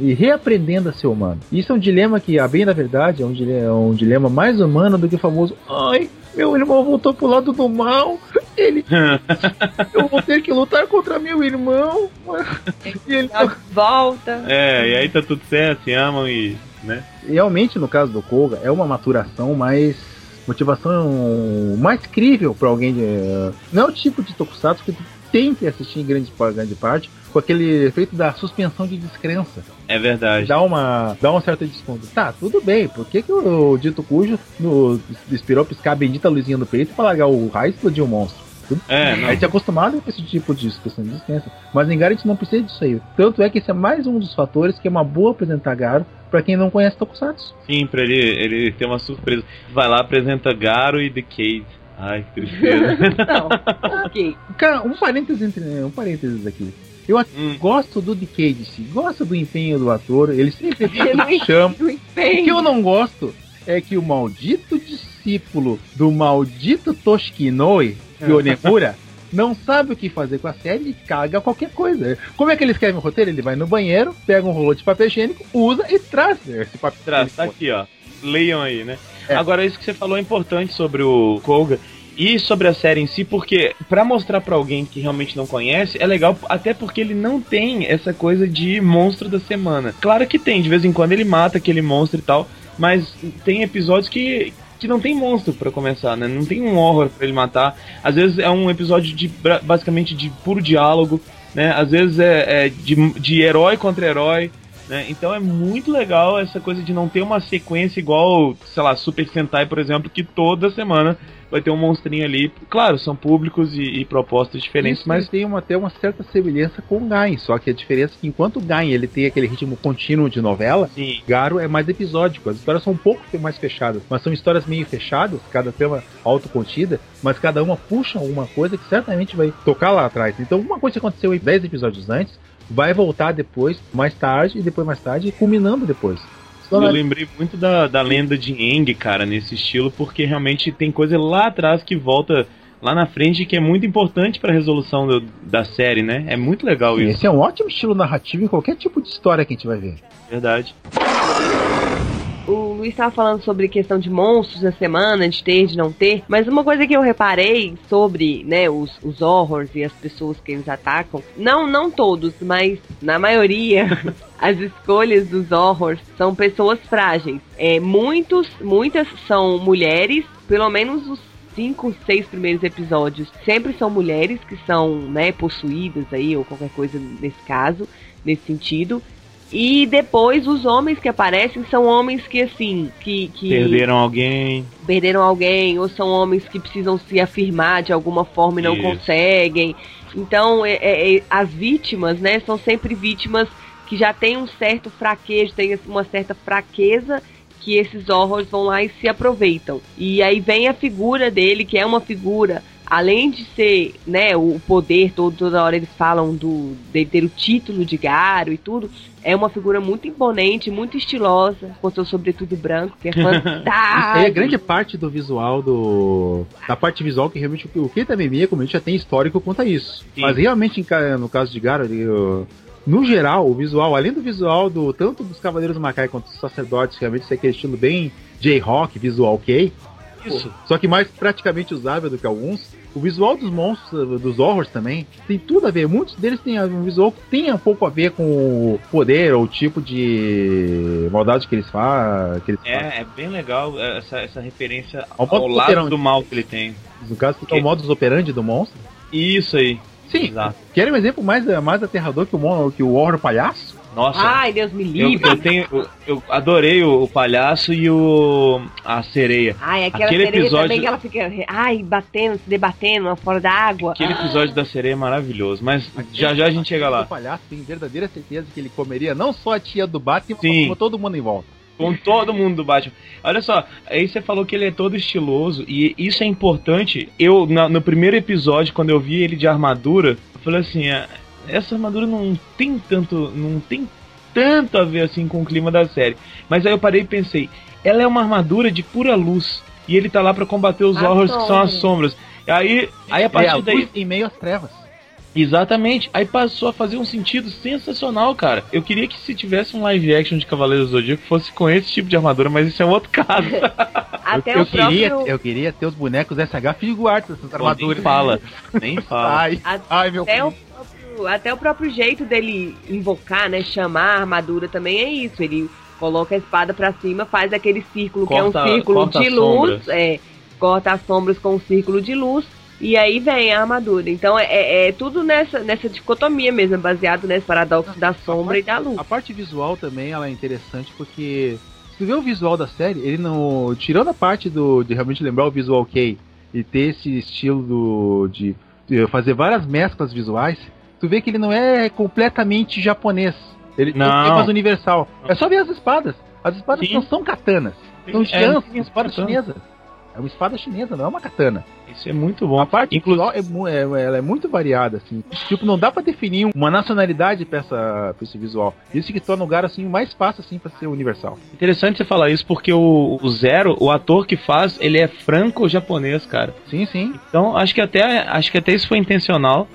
e reaprendendo a ser humano. Isso é um dilema que, a bem da verdade, é um dilema, é um dilema mais humano do que o famoso Ai, meu irmão voltou pro lado do mal. Ele. eu vou ter que lutar contra meu irmão. E ele volta. É, e aí tá tudo certo, se amam e. né? realmente no caso do Koga é uma maturação mais motivação mais crível para alguém de, não é o tipo de tokusatsu que tu tem que assistir em grande, grande parte com aquele efeito da suspensão de descrença É verdade. dá uma dá um certo desconto tá tudo bem por que, que o dito cujo no, esperou piscar a bendita luzinha no peito para largar o raio e explodir o monstro Tudo- É, não. a gente é acostumado com esse tipo de suspensão de descrença mas em Garo a gente não precisa disso aí tanto é que esse é mais um dos fatores que é uma boa apresentar Garo para quem não conhece Tokusatsu Sim, pra ele, ele ter uma surpresa. Vai lá, apresenta Garo e The Cade. Ai, que tristeza. Não, ok. Cara, um parênteses entre um parênteses aqui. Eu Hum. gosto do Decade, sim, gosto do empenho do ator, ele sempre não chama. o que eu não gosto é que o maldito discípulo do maldito Toshikinoe, Yonemura, não sabe o que fazer com a série e caga qualquer coisa. Como é que ele escreve o roteiro? Ele vai no banheiro, pega um rolo de papel higiênico, usa e traz esse papel Traz, tá aqui, ó. Leiam aí, né? É. Agora, isso que você falou é importante sobre o Koga e sobre a série em si, porque pra mostrar pra alguém que realmente não conhece, é legal até porque ele não tem essa coisa de monstro da semana. Claro que tem, de vez em quando ele mata aquele monstro e tal, mas tem episódios que que não tem monstro pra começar, né? Não tem um horror pra ele matar. Às vezes é um episódio de basicamente de puro diálogo, né? Às vezes é, é de, de herói contra herói. Né? Então é muito legal essa coisa de não ter uma sequência igual, sei lá, Super Sentai, por exemplo, que toda semana vai ter um monstrinho ali. Claro, são públicos e, e propostas diferentes, Isso mas tem uma, até uma certa semelhança com o Gain, só que a diferença é que enquanto o Gain ele tem aquele ritmo contínuo de novela, sim, Garo é mais episódico. As histórias são um pouco mais fechadas, mas são histórias meio fechadas, cada tema autocontida, mas cada uma puxa alguma coisa que certamente vai tocar lá atrás. Então, uma coisa que aconteceu em 10 episódios antes, vai voltar depois, mais tarde, e depois mais tarde, culminando depois. Eu lembrei muito da, da lenda de Eng, cara, nesse estilo, porque realmente tem coisa lá atrás que volta lá na frente que é muito importante pra resolução do- da série, né? É muito legal isso, Esse é um ótimo estilo narrativo em qualquer tipo de história que a gente vai ver. verdade. Luiz estava falando sobre questão de monstros na semana, de ter, de não ter, mas uma coisa que eu reparei sobre, né, os, os horrors e as pessoas que eles atacam, não, não todos, mas na maioria, as escolhas dos horrors são pessoas frágeis. É, muitos, muitas são mulheres, pelo menos os cinco, seis primeiros episódios sempre são mulheres que são, né, possuídas aí, ou qualquer coisa nesse caso, nesse sentido. E depois os homens que aparecem são homens que assim, que, que Perderam alguém. perderam alguém, ou são homens que precisam se afirmar de alguma forma e não Isso. conseguem. Então, é- é- é- as vítimas, né, são sempre vítimas que já têm um certo fraquejo, têm uma certa fraqueza que esses horrors vão lá e se aproveitam. E aí vem a figura dele, que é uma figura, além de ser, né, o poder todo, toda hora eles falam do de ter o título de Garo e tudo, é uma figura muito imponente, muito estilosa, com seu sobretudo branco, que é Isso aí fantástico. é grande parte do visual do. Da parte visual que realmente o Keita Memiya, como a gente já tem histórico quanto a isso. Sim. Mas realmente, no caso de Garo, uh, no geral, o visual, além do visual do tanto dos Cavaleiros do Macai quanto dos sacerdotes, realmente isso é aquele estilo bem J-Rock, visual ok. Isso. Só que mais praticamente usável do que alguns. O visual dos monstros, dos horrors também, tem tudo a ver. Muitos deles têm um visual que tem um pouco a ver com o poder ou o tipo de maldade que eles, fa que eles fazem. É, é bem legal essa, essa referência Ao ao, modo lado do mal que ele tem. No caso, que é Que- o modus operandi do monstro. Isso aí. Sim. Exato. Querem um exemplo mais, mais aterrador que o, que o horror palhaço? Nossa. Ai, Deus me Eu, livre. eu tenho, eu, eu adorei o, o palhaço e o a sereia. Ai, aquela Aquele sereia episódio- também que ela fica, ai, batendo, se debatendo fora da água. Aquele episódio da sereia é maravilhoso, mas já já a gente chega O lá. palhaço tem verdadeira certeza que ele comeria não só a tia do Batman, Sim. como todo mundo em volta. Com todo mundo do Batman. Olha só, aí você falou que ele é todo estiloso e isso é importante. Eu, na- no primeiro episódio, quando eu vi ele de armadura, eu falei assim, "Ah, essa armadura não tem tanto. não tem tanto a ver assim com o clima da série. Mas aí eu parei e pensei, ela é uma armadura de pura luz. E ele tá lá pra combater os As horrors que são as sombras. Aí, aí a É a partir luz daí. em meio às trevas. Exatamente. Aí passou a fazer um sentido sensacional, cara. Eu queria que se tivesse um live action de Cavaleiros do Zodíaco fosse com esse tipo de armadura, mas isso é um outro caso. Até eu, eu o próprio. queria, eu queria ter os bonecos SH Figuarts dessas Pô, armaduras. nem fala. Nem fala. Ai, A- ai, meu Até o. próprio, até o próprio jeito dele invocar, né? Chamar a armadura também é isso. Ele coloca a espada pra cima, faz aquele círculo que é Corta- um círculo corta de luz, é, corta as sombras com um círculo de luz. E aí vem a armadura. Então é, é- é tudo nessa, nessa dicotomia mesmo, baseado nesse paradoxo da sombra e da luz. A parte visual também ela é interessante porque se tu vê o visual da série, ele não. Tirando a parte do, de realmente lembrar o visual ok e ter esse estilo do, de, de fazer várias mesclas visuais, tu vê que ele não é completamente japonês. Ele tem Não. tema mais universal. É só ver as espadas. As espadas Sim. não são katanas. São É, chians, sim, espadas chinesas. É uma espada chinesa, não é uma katana. Isso é muito bom. A parte Inclusive, é, mu- é- ela é muito variada, assim. Tipo, não dá pra definir uma nacionalidade pra, essa, pra esse visual. Isso que torna o Garo, assim, o mais fácil, assim, pra ser universal. interessante você falar isso porque o, o Zero, o ator que faz, ele é franco-japonês, cara. Sim, sim. Então acho que até acho que até isso foi intencional,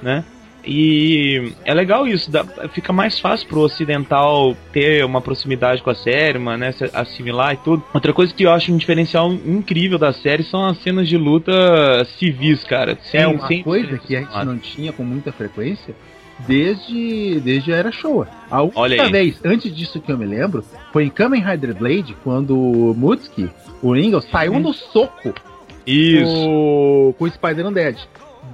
né? E é legal isso, dá- fica mais fácil pro ocidental ter uma proximidade com a série, mano, né? assimilar e tudo. Outra coisa que eu acho um diferencial incrível da série são as cenas de luta civis, cara. Sem- é uma sem coisa que a gente não tinha com muita frequência desde, desde a Era Showa. A única vez, antes disso que eu me lembro, foi em Kamen Rider Blade, quando o Mutsuki, o Ringo, saiu Uhum. no soco Isso. com, com o Spider Undead.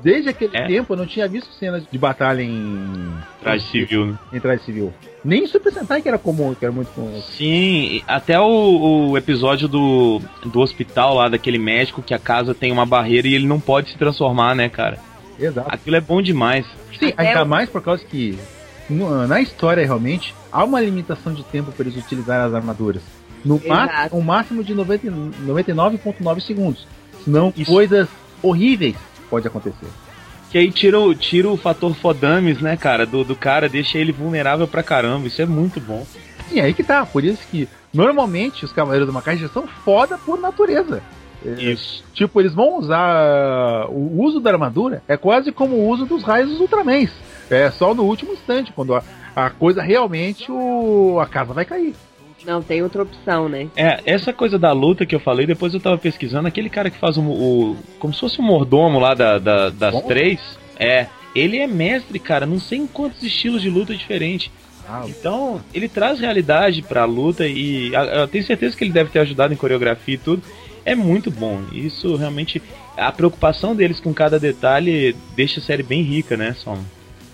Desde aquele É. tempo eu não tinha visto cenas de batalha em Traje civil, né? em traje civil. Nem em Super Sentai que era comum, que era muito comum. Sim, até o, o episódio do, do hospital lá, daquele médico que a casa tem uma barreira e ele não pode se transformar, né, cara? Exato. Aquilo é bom demais. Sim, Até ainda o- mais por causa que no- na história realmente há uma limitação de tempo para eles utilizarem as armaduras. No Exato. um máximo de 90 99,9 segundos. Senão Isso. coisas horríveis pode acontecer. Que aí tira o, tira o fator fodames, né, cara, do, do cara, deixa ele vulnerável pra caramba. Isso é muito bom. E aí que tá, por isso que normalmente os Cavaleiros do Macai já são foda por natureza. É, Isso. Tipo, eles vão usar. O uso da armadura é quase como o uso dos raios dos Ultramans. É só no último instante, quando a, a coisa realmente. O, a casa vai cair. Não tem outra opção, né? É, essa coisa da luta que eu falei, depois eu tava pesquisando, aquele cara que faz o. o como se fosse o mordomo lá da, da- das Bom. três. É. Ele é mestre, cara, não sei em quantos estilos de luta diferentes. Ah, Então, ele traz realidade pra luta e eu tenho certeza que ele deve ter ajudado em coreografia e tudo. É muito bom. Isso realmente. A preocupação deles com cada detalhe deixa a série bem rica, né, Som?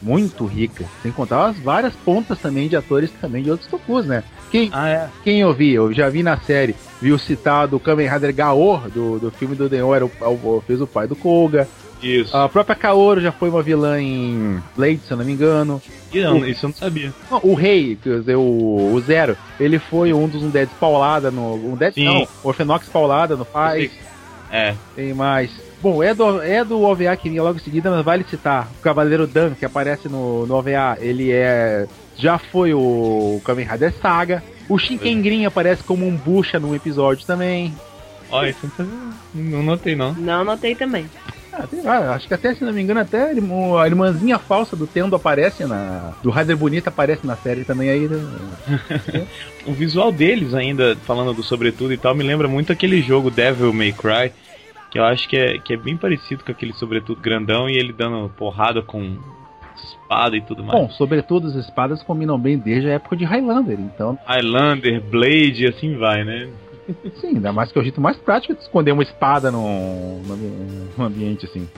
Muito rica. Sem contar as várias pontas também de atores também de outros tokus, né? Quem, Ah, é. quem eu vi, eu já vi na série, viu citado o Kamen Rider Gaor, do, do filme do Deon, era o, o- fez o pai do Koga. Isso. A própria Kaoru já foi uma vilã em Blade, se eu não me engano. E não, isso eu não sabia. Não, O Rei, quer dizer, o, o Zero, ele foi um dos Undeads paulada no. Um Dead Sim. não, o Orfenox paulada no Faz. É. Tem mais. Bom, é do, é do OVA que vinha logo em seguida, mas vale citar. O Cavaleiro Dan, que aparece no, no OVA, ele é. Já foi o Kamen Rider Saga. O Shinkengrin aparece como um bucha num episódio também. Ó, isso não notei, não. Não notei também. Ah, lá, acho que até, se não me engano, até a irmãzinha falsa do Tendo aparece na. Do Rider Bonita aparece na série também aí. né? O visual deles ainda, falando do sobretudo e tal, me lembra muito aquele jogo Devil May Cry, que eu acho que é, que é bem parecido com aquele sobretudo grandão e ele dando porrada com espada e tudo mais. Bom, sobretudo as espadas combinam bem desde a época de Highlander, então, Highlander, Blade e assim vai, né? sim, ainda mais que é o jeito mais prático de esconder uma espada num, num, ambiente assim.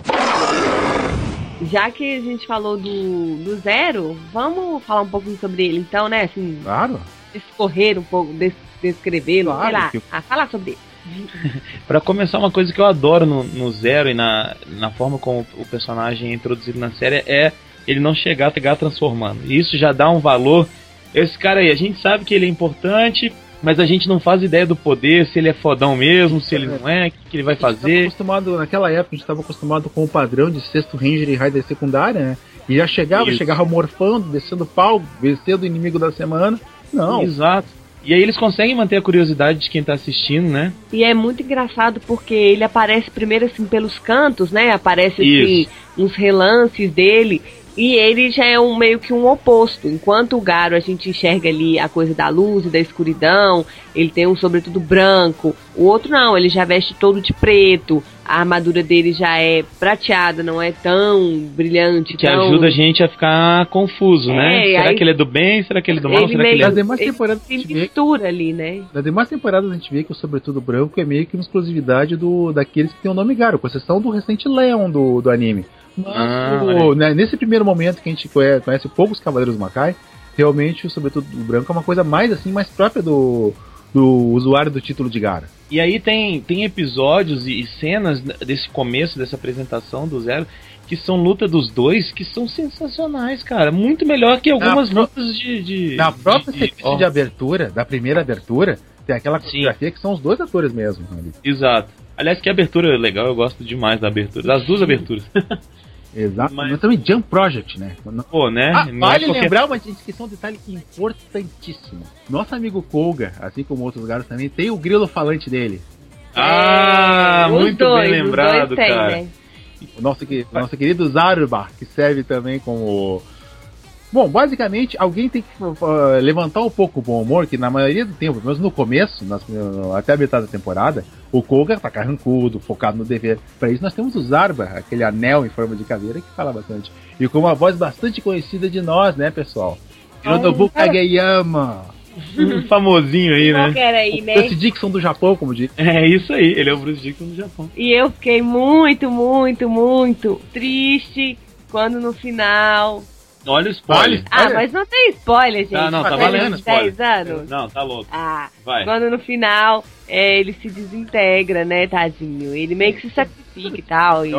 Já que a gente falou do, do Zero, vamos falar um pouquinho sobre ele então, né? Assim, Claro. discorrer um pouco, des- descrevê-lo, Claro, sei lá. que- Ah, falar sobre ele. Pra começar, uma coisa que eu adoro no, no Zero e na, na forma como o personagem é introduzido na série é ele não chegar a pegar transformando. E isso já dá um valor. Esse cara aí, a gente sabe que ele é importante, mas a gente não faz ideia do poder, se ele é fodão mesmo, se ele não é, o que, que ele vai fazer. acostumado, naquela época, a gente estava acostumado com o padrão de sexto Ranger e Rider secundária, né? E já chegava, Isso. chegava morfando, descendo pau, vencendo o inimigo da semana. Não, Exato. E aí eles conseguem manter a curiosidade de quem tá assistindo, né? E é muito engraçado porque ele aparece primeiro assim pelos cantos, né? Aparece assim Isso. uns relances dele. E ele já é um meio que um oposto. Enquanto o Garo a gente enxerga ali a coisa da luz e da escuridão, ele tem um sobretudo branco. O outro não, ele já veste todo de preto. A armadura dele já é prateada, não é tão brilhante. Que tão... ajuda a gente a ficar confuso, né? É, Será aí- que ele é do bem? Será que ele é do mal? Ele Será que ele meio- é... Nas demais ele temporadas a se gente vê mistura ali, né? Nas demais temporadas a gente vê que o Sobretudo Branco é meio que uma exclusividade do, daqueles que tem o nome Garo, com exceção do recente Leon do, do anime. Mas Ah, o- né, nesse primeiro momento que a gente conhece, conhece poucos Cavaleiros Macai, realmente o Sobretudo Branco é uma coisa mais assim, mais própria do, do usuário do título de Gara. E aí tem, tem episódios e, e cenas desse começo, dessa apresentação do Zero, que são luta dos dois, que são sensacionais, cara. Muito melhor que algumas Na lutas de, de. Na própria de- sequência ó, de abertura, da primeira abertura, tem aquela fotografia que são os dois atores mesmo. ali. Exato. Aliás, que abertura legal, eu gosto demais da abertura. Das duas aberturas. Exato. Mas- Mas também Jump Project, né? Pô, né? Ah, Não é vale qualquer- lembrar, mas a gente esqueceu um detalhe importantíssimo. Nosso amigo Kolga, assim como outros garotos também, tem o grilo falante dele. Ah, É, muito dois, bem lembrado, dois tem, cara. né? O nosso, nosso querido Zaruba, que serve também como. Bom, basicamente, alguém tem que uh, levantar um pouco o bom humor, que na maioria do tempo, pelo menos no começo, nas- uh, até a metade da temporada, o Koga tá carrancudo, focado no dever. Para isso, nós temos o Zarba, aquele anel em forma de caveira, que fala bastante. E com uma voz bastante conhecida de nós, né, pessoal? Hironobu Kageyama. Um famosinho aí, né? aí, O né? Bruce Dixon do Japão, como diz. É isso aí, ele é o Bruce Dixon do Japão. E eu fiquei muito, muito, muito triste quando no final. Olha o spoiler. Ah, Olha. mas não tem spoiler, gente. Ah, não, tá valendo 10 spoiler. anos. Não, tá louco. Ah, Vai. quando no final é, ele se desintegra, né, tadinho? Ele meio que se sacrifica e tal. E...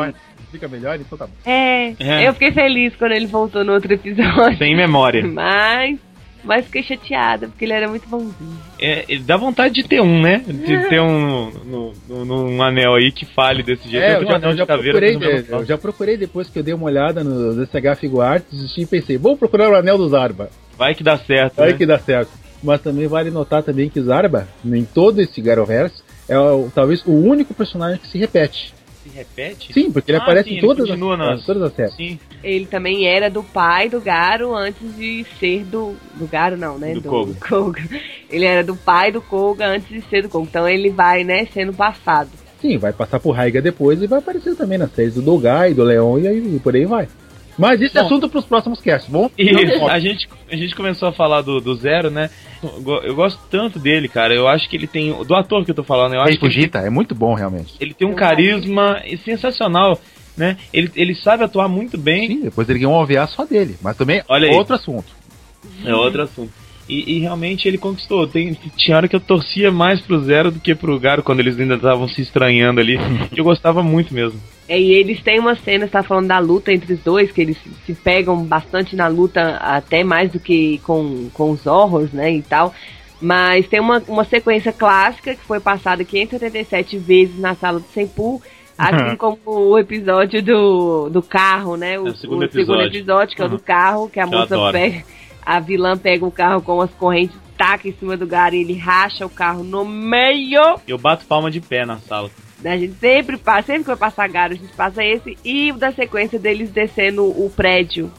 Fica melhor, então tá bom. É, É. eu fiquei feliz quando ele voltou no outro episódio. Sem memória. Mas, mas fiquei chateada, porque ele era muito bonzinho. É, ele dá vontade de ter um, né? De ter um, no, no- num anel aí que fale desse jeito. É, eu já, um eu já procurei, de- eu já procurei depois que eu dei uma olhada no DCH Figuarts e pensei, vou procurar o anel do Zarba. Vai que dá certo. Aí né? que dá certo. Mas também vale notar também que Zarba, em todo esse Garoverse, é o- talvez o único personagem que se repete. Se repete? Sim, porque ele Ah, aparece sim, em todas, as, nas- todas as séries. Sim. Ele também era do pai do Garo antes de ser do. Do Garo não, né? Do Koga. Koga. Ele era do pai do Koga antes de ser do Koga. Então ele vai, né, sendo passado. Sim, vai passar por Raiga depois e vai aparecer também nas séries do Dogai, do Leon e, aí, e por aí vai. Mas isso é assunto pros próximos casts, bom? E Não, a gente, a gente começou a falar do, do Zero, né? Eu go- Eu gosto tanto dele, cara. Eu acho que ele tem. Do ator que eu tô falando, eu acho Rei que ele, Fujita é muito bom, realmente. ele tem um carisma sensacional, né? Ele, ele sabe atuar muito bem. Sim, depois ele ganhou um OVA só dele. Mas também Olha aí. outro assunto. É outro assunto. E, e realmente ele conquistou. Tem, tinha hora que eu torcia mais pro Zero do que pro Garo quando eles ainda estavam se estranhando ali. que eu gostava muito mesmo. É, E eles têm uma cena, você tá falando da luta entre os dois, que eles se pegam bastante na luta, até mais do que com, com os horrors, né, e tal. Mas tem uma, uma sequência clássica que foi passada 587 vezes na sala do Senpu, assim como o episódio do, do carro, né? O, É o segundo o segundo episódio. episódio, que é o do carro, que a moça pega, a vilã pega o carro com as correntes, taca em cima do Garo e ele racha o carro no meio. Eu bato palma de pé na sala. A gente sempre passa, sempre que vai passar Garo, a gente passa esse e o da sequência deles descendo o prédio.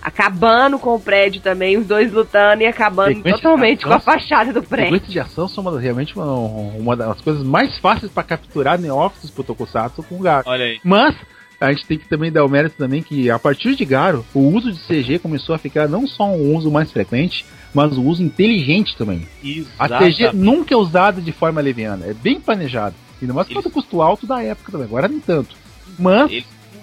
Acabando com o prédio também, os dois lutando e acabando Sequência- totalmente com a fachada do prédio. Sequências de ação são uma, das- realmente uma, uma das coisas mais fáceis pra capturar neófitos pro Tokusatsu com o Garo. Olha aí. Mas a gente tem que também dar o mérito também que a partir de Garo, o uso de CG começou a ficar não só um uso mais frequente, mas o uso inteligente também. A CG nunca é usada de forma leviana, é bem planejado. Ainda mais causa do custo alto da época também, agora nem tanto. Mas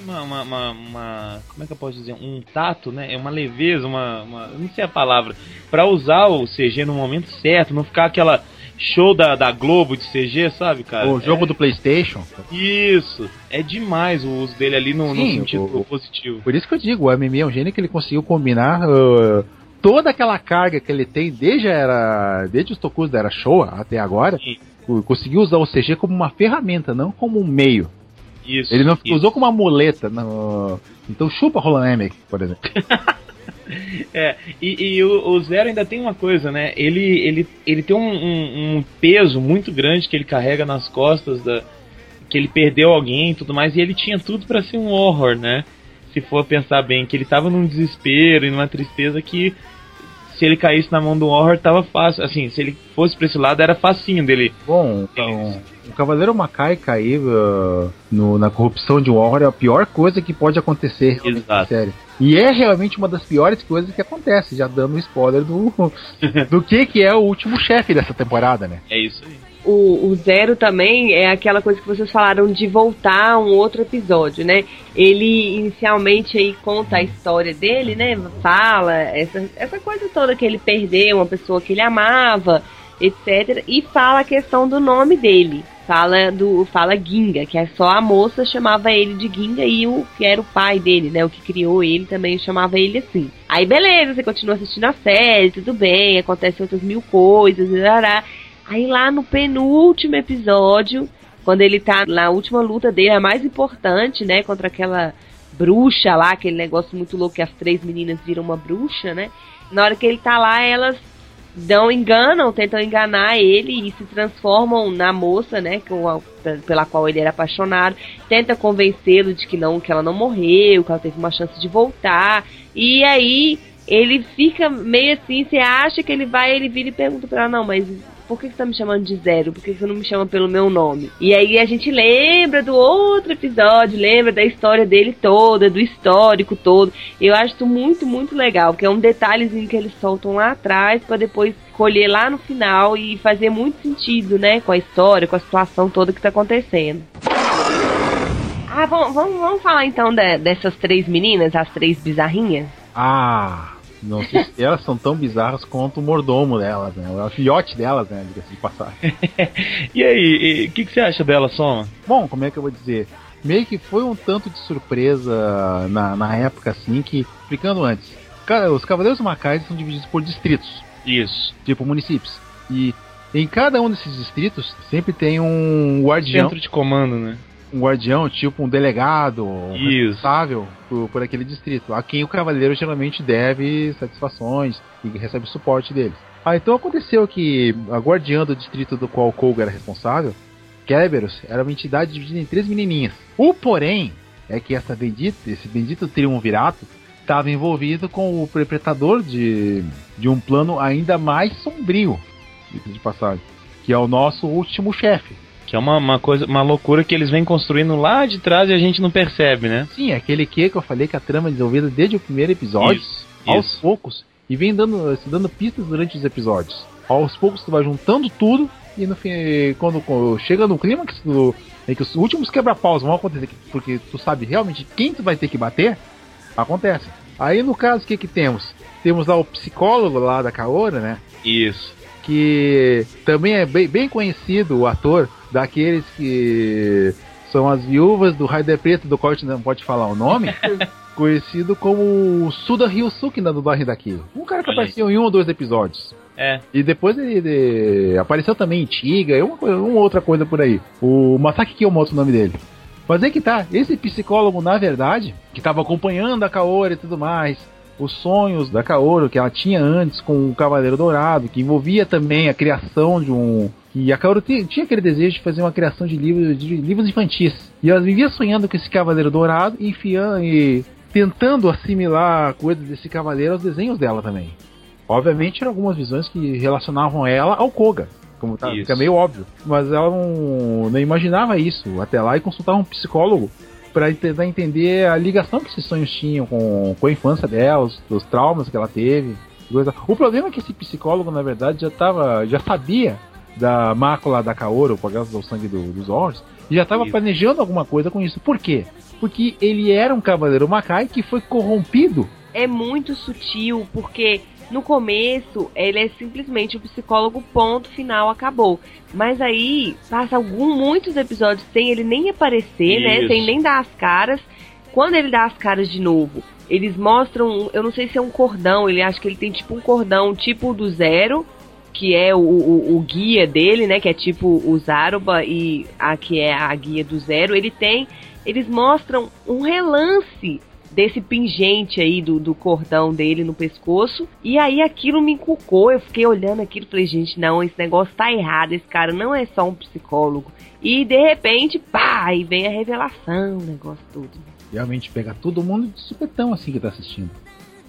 uma, uma, uma, uma- Como é que eu posso dizer? Um tato, né? É uma leveza, uma. uma não sei a palavra. Pra usar o CG no momento certo, não ficar aquela show da, da Globo de CG, sabe, cara? o jogo do PlayStation, É- Isso. É demais o uso dele ali no, no Sim, sentido o- positivo. Por isso que eu digo, o MMA é um gênio que ele conseguiu combinar uh, toda aquela carga que ele tem desde, era, desde os Tokus da era Showa até agora. Sim. Conseguiu usar o CG como uma ferramenta, não como um meio. Isso. Ele não isso. usou como uma muleta. não. Então chupa Roland Emmerich, por exemplo. É, e, e o, o Zero ainda tem uma coisa, né? Ele, ele, ele tem um, um- um peso muito grande que ele carrega nas costas, da, que ele perdeu alguém e tudo mais, e ele tinha tudo pra ser um horror, né? Se for pensar bem, que ele tava num desespero e numa tristeza que se ele caísse na mão do horror tava fácil. Assim, se ele fosse pra esse lado era facinho dele. Bom, então, o Cavaleiro Macai cair uh, no- na corrupção de um horror é a pior coisa que pode acontecer realmente na Exato. série. E é realmente uma das piores coisas que acontece, já dando um spoiler do, do que, que é o último chefe dessa temporada, né? É isso aí. O, o Zero também é aquela coisa que vocês falaram de voltar a um outro episódio, né? Ele inicialmente aí conta a história dele, né? Fala essa, essa coisa toda que ele perdeu, uma pessoa que ele amava, etc. E fala a questão do nome dele. Fala do fala Ginga, que é só a moça chamava ele de Ginga e o que era o pai dele, né? O que criou ele também chamava ele assim. Aí beleza, você continua assistindo a série, tudo bem, acontecem outras mil coisas, arará. Aí lá no penúltimo episódio, quando ele tá na última luta dele, a mais importante, né, contra aquela bruxa lá, aquele negócio muito louco que as três meninas viram uma bruxa, né? Na hora que ele tá lá, elas dão enganam, tentam enganar ele e se transformam na moça, né, a- pela qual ele era apaixonado, tenta convencê-lo de que não, que ela não morreu, que ela teve uma chance de voltar. E aí ele fica meio assim, você acha que ele vai, ele vira e pergunta pra ela, não, mas por que você tá me chamando de zero? Por que você não me chama pelo meu nome? E aí a gente lembra do outro episódio, lembra da história dele toda, do histórico todo. Eu acho isso muito, muito legal, porque é um detalhezinho que eles soltam lá atrás pra depois colher lá no final e fazer muito sentido, né, com a história, com a situação toda que tá acontecendo. Ah, vamos, vamos, vamos falar então de- dessas três meninas, as três bizarrinhas? Ah, não sei se elas são tão bizarras quanto o mordomo delas, né? O filhote delas, né? Diga-se de passagem. E aí, o que, que você acha dela, Soma? Bom, como é que eu vou dizer? Meio que foi um tanto de surpresa na, na época, assim, que, explicando antes, cara, os Cavaleiros Macais são divididos por distritos, Isso. tipo municípios. E em cada um desses distritos sempre tem um guardião, Centro de comando, né? Um guardião, tipo um delegado, um responsável por, por aquele distrito, a quem o cavaleiro geralmente deve satisfações e recebe suporte deles. Ah, então aconteceu que a guardiã do distrito do qual Koga era responsável, Kerberos, era uma entidade dividida em três menininhas. O porém é que essa bendita, esse bendito triunvirato estava envolvido com o perpetrador de, de um plano ainda mais sombrio, de passagem, que é o nosso último chefe. Que é uma, uma coisa, uma loucura que eles vêm construindo lá de trás e a gente não percebe, né? Sim, aquele que que eu falei que a trama é desenvolvida desde o primeiro episódio, Isso, aos isso. poucos, e vem dando, se dando pistas durante os episódios. Aos poucos tu vai juntando tudo e no fim, quando, quando chega no clímax do em que os últimos quebra-paus vão acontecer, porque tu sabe realmente quem tu vai ter que bater, acontece. Aí no caso, o que que temos? Temos lá o psicólogo lá da Kaora, né? Isso. Que também é bem, bem conhecido, o ator, daqueles que são as viúvas do Raider Preto, do qual a gente não pode falar o nome, conhecido como Suda Ryusuke na dublagem daqui. Um cara que Olha apareceu em um ou dois episódios. É. E depois ele, ele apareceu também em Tiga, uma, coisa- uma outra coisa por aí. O Masaki Kiyomoto, o nome dele. Mas é que tá, esse psicólogo, na verdade, que tava acompanhando a Kaori e tudo mais, os sonhos da Kaoru que ela tinha antes com o Cavaleiro Dourado, que envolvia também a criação de um. E a Kaoru ti- tinha aquele desejo de fazer uma criação de livros, de livros infantis. E ela vivia sonhando com esse Cavaleiro Dourado, enfiando e tentando assimilar coisas desse cavaleiro aos desenhos dela também. Obviamente eram algumas visões que relacionavam ela ao Koga. Como tá, Isso. fica meio óbvio. Mas ela não, não imaginava isso até lá e consultava um psicólogo para tentar entender a ligação que esses sonhos tinham com, com a infância dela, os, os traumas que ela teve. coisa. O problema é que esse psicólogo, na verdade, já tava, já sabia da mácula da Kaoru, por causa do sangue do- dos olhos, e já estava planejando alguma coisa com isso. Por quê? Porque ele era um cavaleiro Makai que foi corrompido é muito sutil, porque no começo ele é simplesmente o psicólogo, ponto final, acabou. Mas aí passa algum, muitos episódios sem ele nem aparecer, né? Isso. Sem nem dar as caras. Quando ele dá as caras de novo, eles mostram, eu não sei se é um cordão, ele acha que ele tem tipo um cordão tipo o do Zero, que é o, o, o guia dele, né? Que é tipo o Zaruba e a que é a guia do Zero. Ele tem, eles mostram um relance desse pingente aí do, do cordão dele no pescoço. E aí aquilo me encucou. Eu fiquei olhando aquilo falei, gente, não, esse negócio tá errado. Esse cara não é só um psicólogo. E de repente, pá, aí vem a revelação, o negócio todo. realmente pega todo mundo de supetão assim que tá assistindo.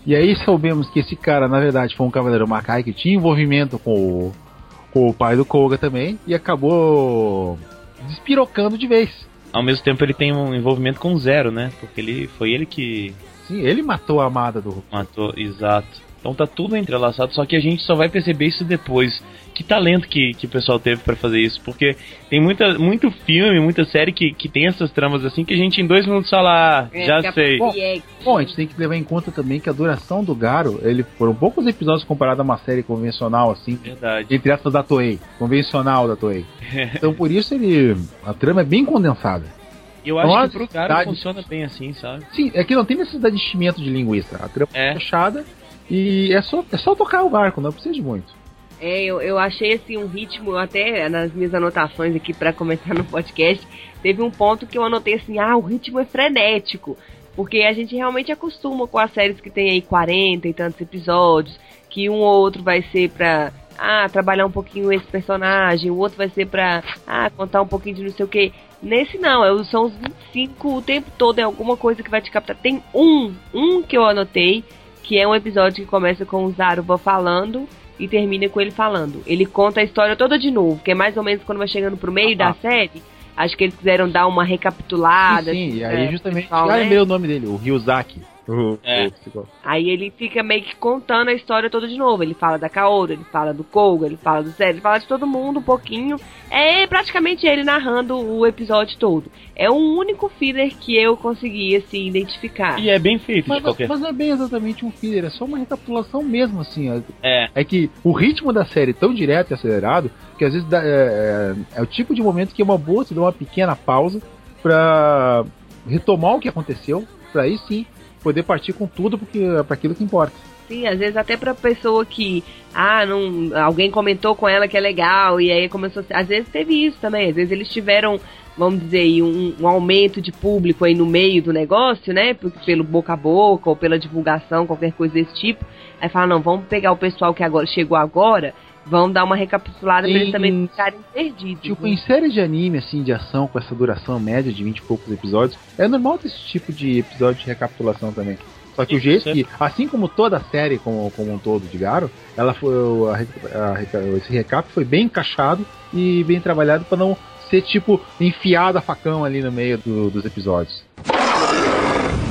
E aí soubemos que esse cara, na verdade, foi um cavaleiro Makai que tinha envolvimento com o, com o pai do Koga também e acabou despirocando de vez. Ao mesmo tempo ele tem um envolvimento com o Zero, né? Porque ele foi ele que Sim, ele matou a amada do matou, exato. Então tá tudo entrelaçado, só que a gente só vai perceber isso depois. Que talento que, que o pessoal teve pra fazer isso, porque tem muita, muito filme, muita série que, que tem essas tramas assim que a gente em dois minutos fala, ah, É, já fica- sei. Bom, é- Bom, a gente tem que levar em conta também que a duração do Garo, ele foram poucos episódios comparado a uma série convencional assim, Verdade. entre aspas da Toei, convencional da Toei. Então por isso ele a trama é bem condensada. Eu acho Nossa, que pro cara cidade. funciona bem assim, sabe? Sim, é que não tem necessidade de enchimento de linguiça. A trama é É. fechada e é só, é só tocar o barco, não precisa de muito. É, eu, eu achei assim um ritmo, até nas minhas anotações aqui pra comentar no podcast, teve um ponto que eu anotei assim, ah, o ritmo é frenético. Porque a gente realmente acostuma com as séries que tem aí 40 e tantos episódios, que um ou outro vai ser pra ah, trabalhar um pouquinho esse personagem, o outro vai ser pra ah, contar um pouquinho de não sei o que. Nesse não, é- são os 25 o tempo todo, é alguma coisa que vai te captar. Tem um, um que eu anotei, que é um episódio que começa com o Zaruba falando e termina com ele falando. Ele conta a história toda de novo, que é mais ou menos quando vai chegando pro meio Ah. da série. Acho que eles quiseram dar uma recapitulada. sim, sim, assim, e aí pra- justamente. pessoal, ah, né? lembrei o nome dele, o Ryuzaki. O, É. o. Aí ele fica meio que contando a história toda de novo. Ele fala da Kaoru, ele fala do Koga, ele fala do Zero, ele fala de todo mundo um pouquinho. É praticamente ele narrando o episódio todo. É o único filler que eu consegui, assim, identificar. E é bem feito Mas, de qualquer mas não é bem exatamente um filler, é só uma recapitulação mesmo, assim. ó. É, É que o ritmo da série é tão direto e acelerado que às vezes dá- é, é- é o tipo de momento que é uma boa se dar uma pequena pausa pra retomar o que aconteceu, pra aí sim poder partir com tudo porque para aquilo que importa. Sim, às vezes até pra pessoa que, ah, não, alguém comentou com ela que é legal, e aí começou a às vezes teve isso também, às vezes eles tiveram, vamos dizer aí, um, um aumento de público aí no meio do negócio, né, pelo boca a boca, ou pela divulgação, qualquer coisa desse tipo, aí fala, não, vamos pegar o pessoal que agora chegou agora, vão dar uma recapitulada pra Em- eles também ficarem perdidos. Tipo, né? em séries de anime, assim, de ação, com essa duração média de 20 e poucos episódios, é normal ter esse tipo de episódio de recapitulação também. Só que o jeito Sim. que, assim como toda a série como, como um todo de Garo, ela foi, a a reca- esse recap foi bem encaixado e bem trabalhado pra não ser tipo enfiado a facão ali no meio do- dos episódios.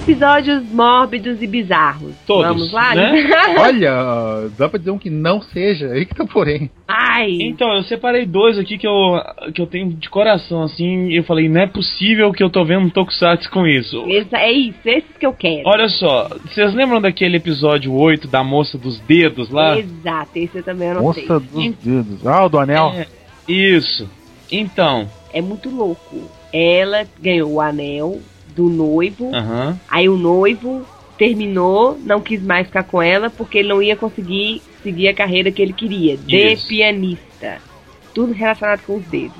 Episódios mórbidos e bizarros. Todos, Vamos lá? né? Olha, dá pra dizer um que não seja, aí que tá porém. Ai, Então, eu separei dois aqui que eu, que eu tenho de coração, assim, e eu falei, não é possível que eu tô vendo um Tokusatsu com isso. esse- é isso, esses que eu quero. Olha só, vocês lembram daquele episódio 8 da moça dos dedos lá? Exato, esse eu também anotei. Moça dos dedos. Ah, o do anel. É, isso. Então, É muito louco. Ela ganhou o anel do noivo, aham. aí o noivo terminou, não quis mais ficar com ela porque ele não ia conseguir seguir a carreira que ele queria, de Isso. pianista. Tudo relacionado com os dedos.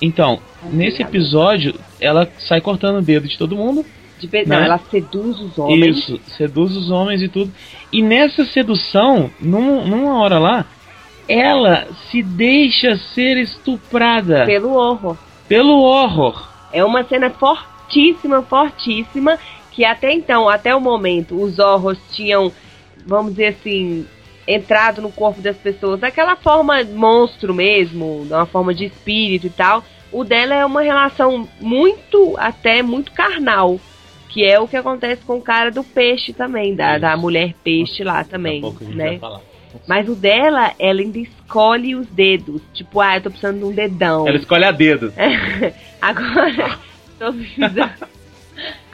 Então, nesse episódio, ela sai cortando o dedo de todo mundo. De Né? Não, ela seduz os homens. Isso, seduz os homens e tudo. E nessa sedução, num- numa hora lá, ela se deixa ser estuprada Pelo horror. pelo horror. É uma cena fortíssima, fortíssima, que até então, até o momento, os horrors tinham, vamos dizer assim, entrado no corpo das pessoas daquela forma monstro mesmo, de uma forma de espírito e tal. O dela é uma relação muito, até muito carnal. Que é o que acontece com o cara do peixe também, da, da mulher peixe lá também, né? Mas o dela, ela ainda escolhe os dedos. Tipo, ah, eu tô precisando de um dedão. Ela escolhe a dedo. Agora,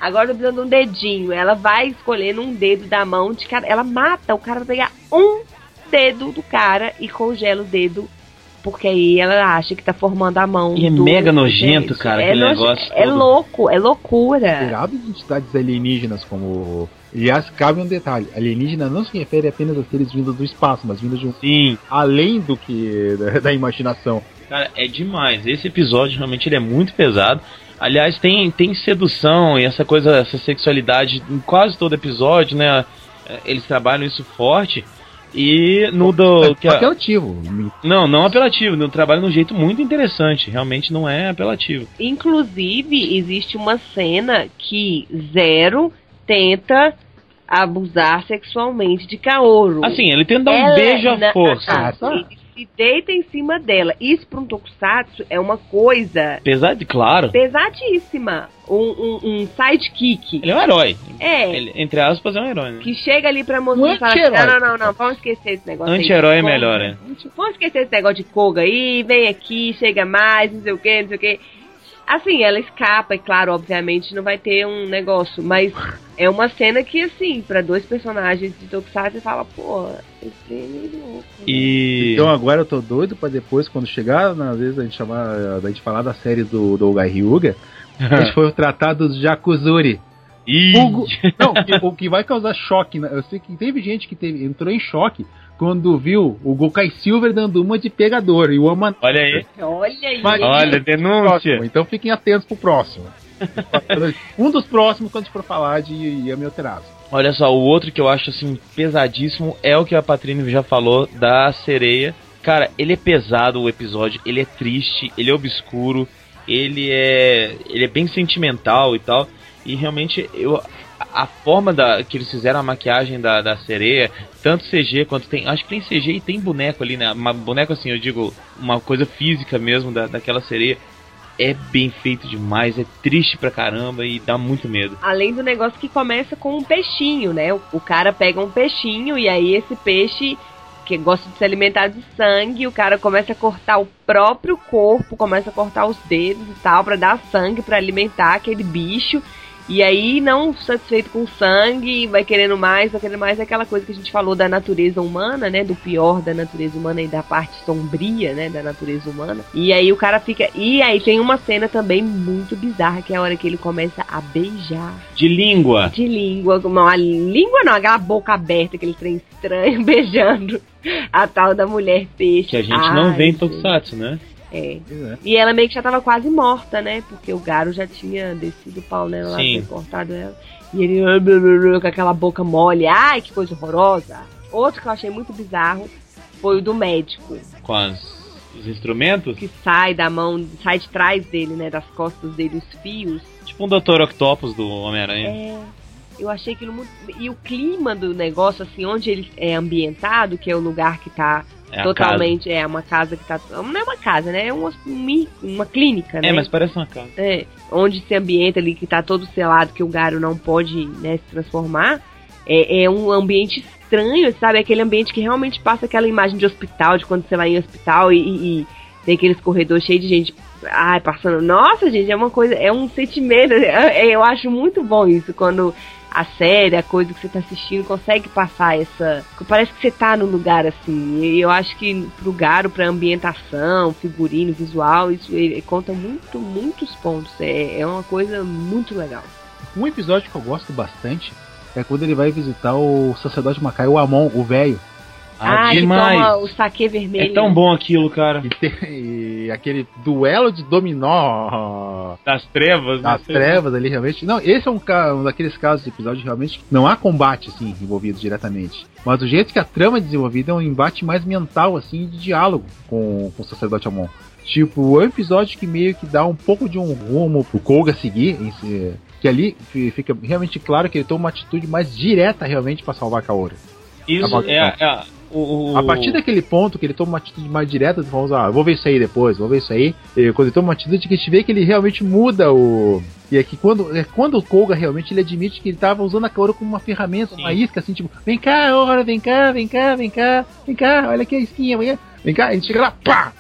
Agora tô precisando de um dedinho. Ela vai escolhendo um dedo da mão de cara. Ela mata o cara pra pegar um dedo do cara e congela o dedo. Porque aí ela acha que tá formando a mão. E é mega nojento, Gente, cara, é aquele noje- negócio É todo. louco, é loucura. Gerado de entidades alienígenas como. Aliás, cabe um detalhe: alienígena não se refere apenas a seres vindos do espaço, mas vindos de um. Sim, além do que da, da imaginação. cara, é demais. Esse episódio realmente ele é muito pesado. Aliás, tem, tem sedução e essa coisa, essa sexualidade em quase todo episódio, né? É, Eles trabalham isso forte. E no do. Que a- Apelativo. não, não apelativo. No trabalho de um jeito muito interessante. Realmente não é apelativo. Inclusive, existe uma cena que Zero tenta abusar sexualmente de Kaoru. Assim, ele tenta dar um Ela- beijo à na- força. Ah, ele se deita em cima dela. Isso pra um tokusatsu é uma coisa Apesar de, claro, pesadíssima. Um, um, um sidekick. ele é um herói. É. Ele, entre aspas, é um herói, né? Que chega ali pra mostrar Um e fala assim, não, não, não, não, vamos esquecer esse negócio Anti-herói é melhor, né? Vamos esquecer esse negócio de Koga aí, vem aqui, chega mais, não sei o que, não sei o que. Assim, ela escapa, e claro, obviamente não vai ter um negócio, mas é uma cena que, assim, pra dois personagens de Tokusatsu, você fala, pô, esse é meio louco. né? E. Então agora eu tô doido pra depois, quando chegar, na vez a gente chamar, da gente falar da série do, do Gai Ryuga, a gente for tratar dos Jakuzuri. Hugo- Não, que- o que vai causar choque, né? eu sei que teve gente que teve, entrou em choque quando viu o Gokai Silver dando uma de pegador e o Ama Olha aí. Olha aí. Mas- Olha, denúncia. Então fiquem atentos pro próximo. um dos próximos quando a gente for falar de Yami. Olha só, o outro que eu acho assim pesadíssimo é o que a Patrine já falou da sereia. Cara, ele é pesado o episódio, ele é triste, ele é obscuro, ele é ele é bem sentimental e tal. E realmente eu a- forma da que eles fizeram a maquiagem da, da sereia, tanto CG quanto tem, acho que tem CG e tem boneco ali, né? Uma, boneco assim, eu digo, uma coisa física mesmo da, daquela sereia. É bem feito demais, é triste pra caramba e dá muito medo. Além do negócio que começa com um peixinho, né? O, o cara pega um peixinho e aí esse peixe que gosta de se alimentar de sangue, o cara começa a cortar o próprio corpo, começa a cortar os dedos e tal pra dar sangue pra alimentar aquele bicho. E aí, não satisfeito com o sangue, vai querendo mais, vai querendo mais, é aquela coisa que a gente falou da natureza humana, né? Do pior da natureza humana e da parte sombria, né? Da natureza humana. E aí o cara fica. E aí tem uma cena também muito bizarra, que é a hora que ele começa a beijar De língua. de língua, uma, uma língua não, aquela boca aberta, aquele trem estranho, beijando a tal da mulher peixe. Que a gente não Ai, vê em Tokusatsu, né? É. E ela meio que já tava quase morta, né? Porque o Garo já tinha descido o pau nela lá, Sim. tinha cortado ela. E ele com aquela boca mole. Ai, que coisa horrorosa. Outro que eu achei muito bizarro foi o do médico. Com as- os instrumentos. Que sai da mão, sai de trás dele, né? Das costas dele, os fios. Tipo um Dr. Octopus do Homem-Aranha. É. Eu achei aquilo muito. E o clima do negócio, assim, onde ele é ambientado, que é o lugar que tá É, totalmente. É uma casa que tá. Não é uma casa, né? É uma, uma clínica, casa. né? É, mas parece uma casa. É, onde se ambienta ali, que tá todo selado, que o Garo não pode né, se transformar, é, é um ambiente estranho, sabe? Aquele ambiente que realmente passa aquela imagem de hospital, de quando você vai em hospital e, e- e tem aqueles corredores cheios de gente. Ai, passando. Nossa, gente, é uma coisa, é um sentimento. é- é- eu acho muito bom isso, quando a série, a coisa que você tá assistindo, consegue passar essa. Parece que você tá no lugar assim. E eu acho que pro Garo, pra ambientação, figurino, visual, isso ele conta muito, muitos pontos. É, é uma coisa muito legal. Um episódio que eu gosto bastante é quando ele vai visitar o sacerdote Macai, o Amon, o velho. Ah, ele toma o saque vermelho. É tão bom aquilo, cara. E, tem- e aquele duelo de dominó Das trevas, né? das trevas ali, realmente. Não, esse é um, um daqueles casos de episódio realmente que não há combate, assim, envolvido diretamente. Mas o jeito que a trama é desenvolvida é um embate mais mental, assim, de diálogo com, com o sacerdote Amon. Tipo, é um episódio que meio que dá um pouco de um rumo pro Koga seguir, em si- que ali fi- fica realmente claro que ele toma uma atitude mais direta realmente pra salvar a Kaoru. Isso é, é o, o- A partir daquele ponto que ele toma uma atitude mais direta, vamos ah, eu vou ver isso aí depois, vou ver isso aí. E quando ele toma uma atitude que a gente vê que ele realmente muda o. E é que quando, é quando o Koga realmente ele admite que ele tava usando a Kaoru como uma ferramenta, uma isca, assim, tipo, vem cá, ora, vem cá, vem cá, vem cá, vem cá, olha aqui a isquinha, vem cá, vem cá, a gente chega lá, pá!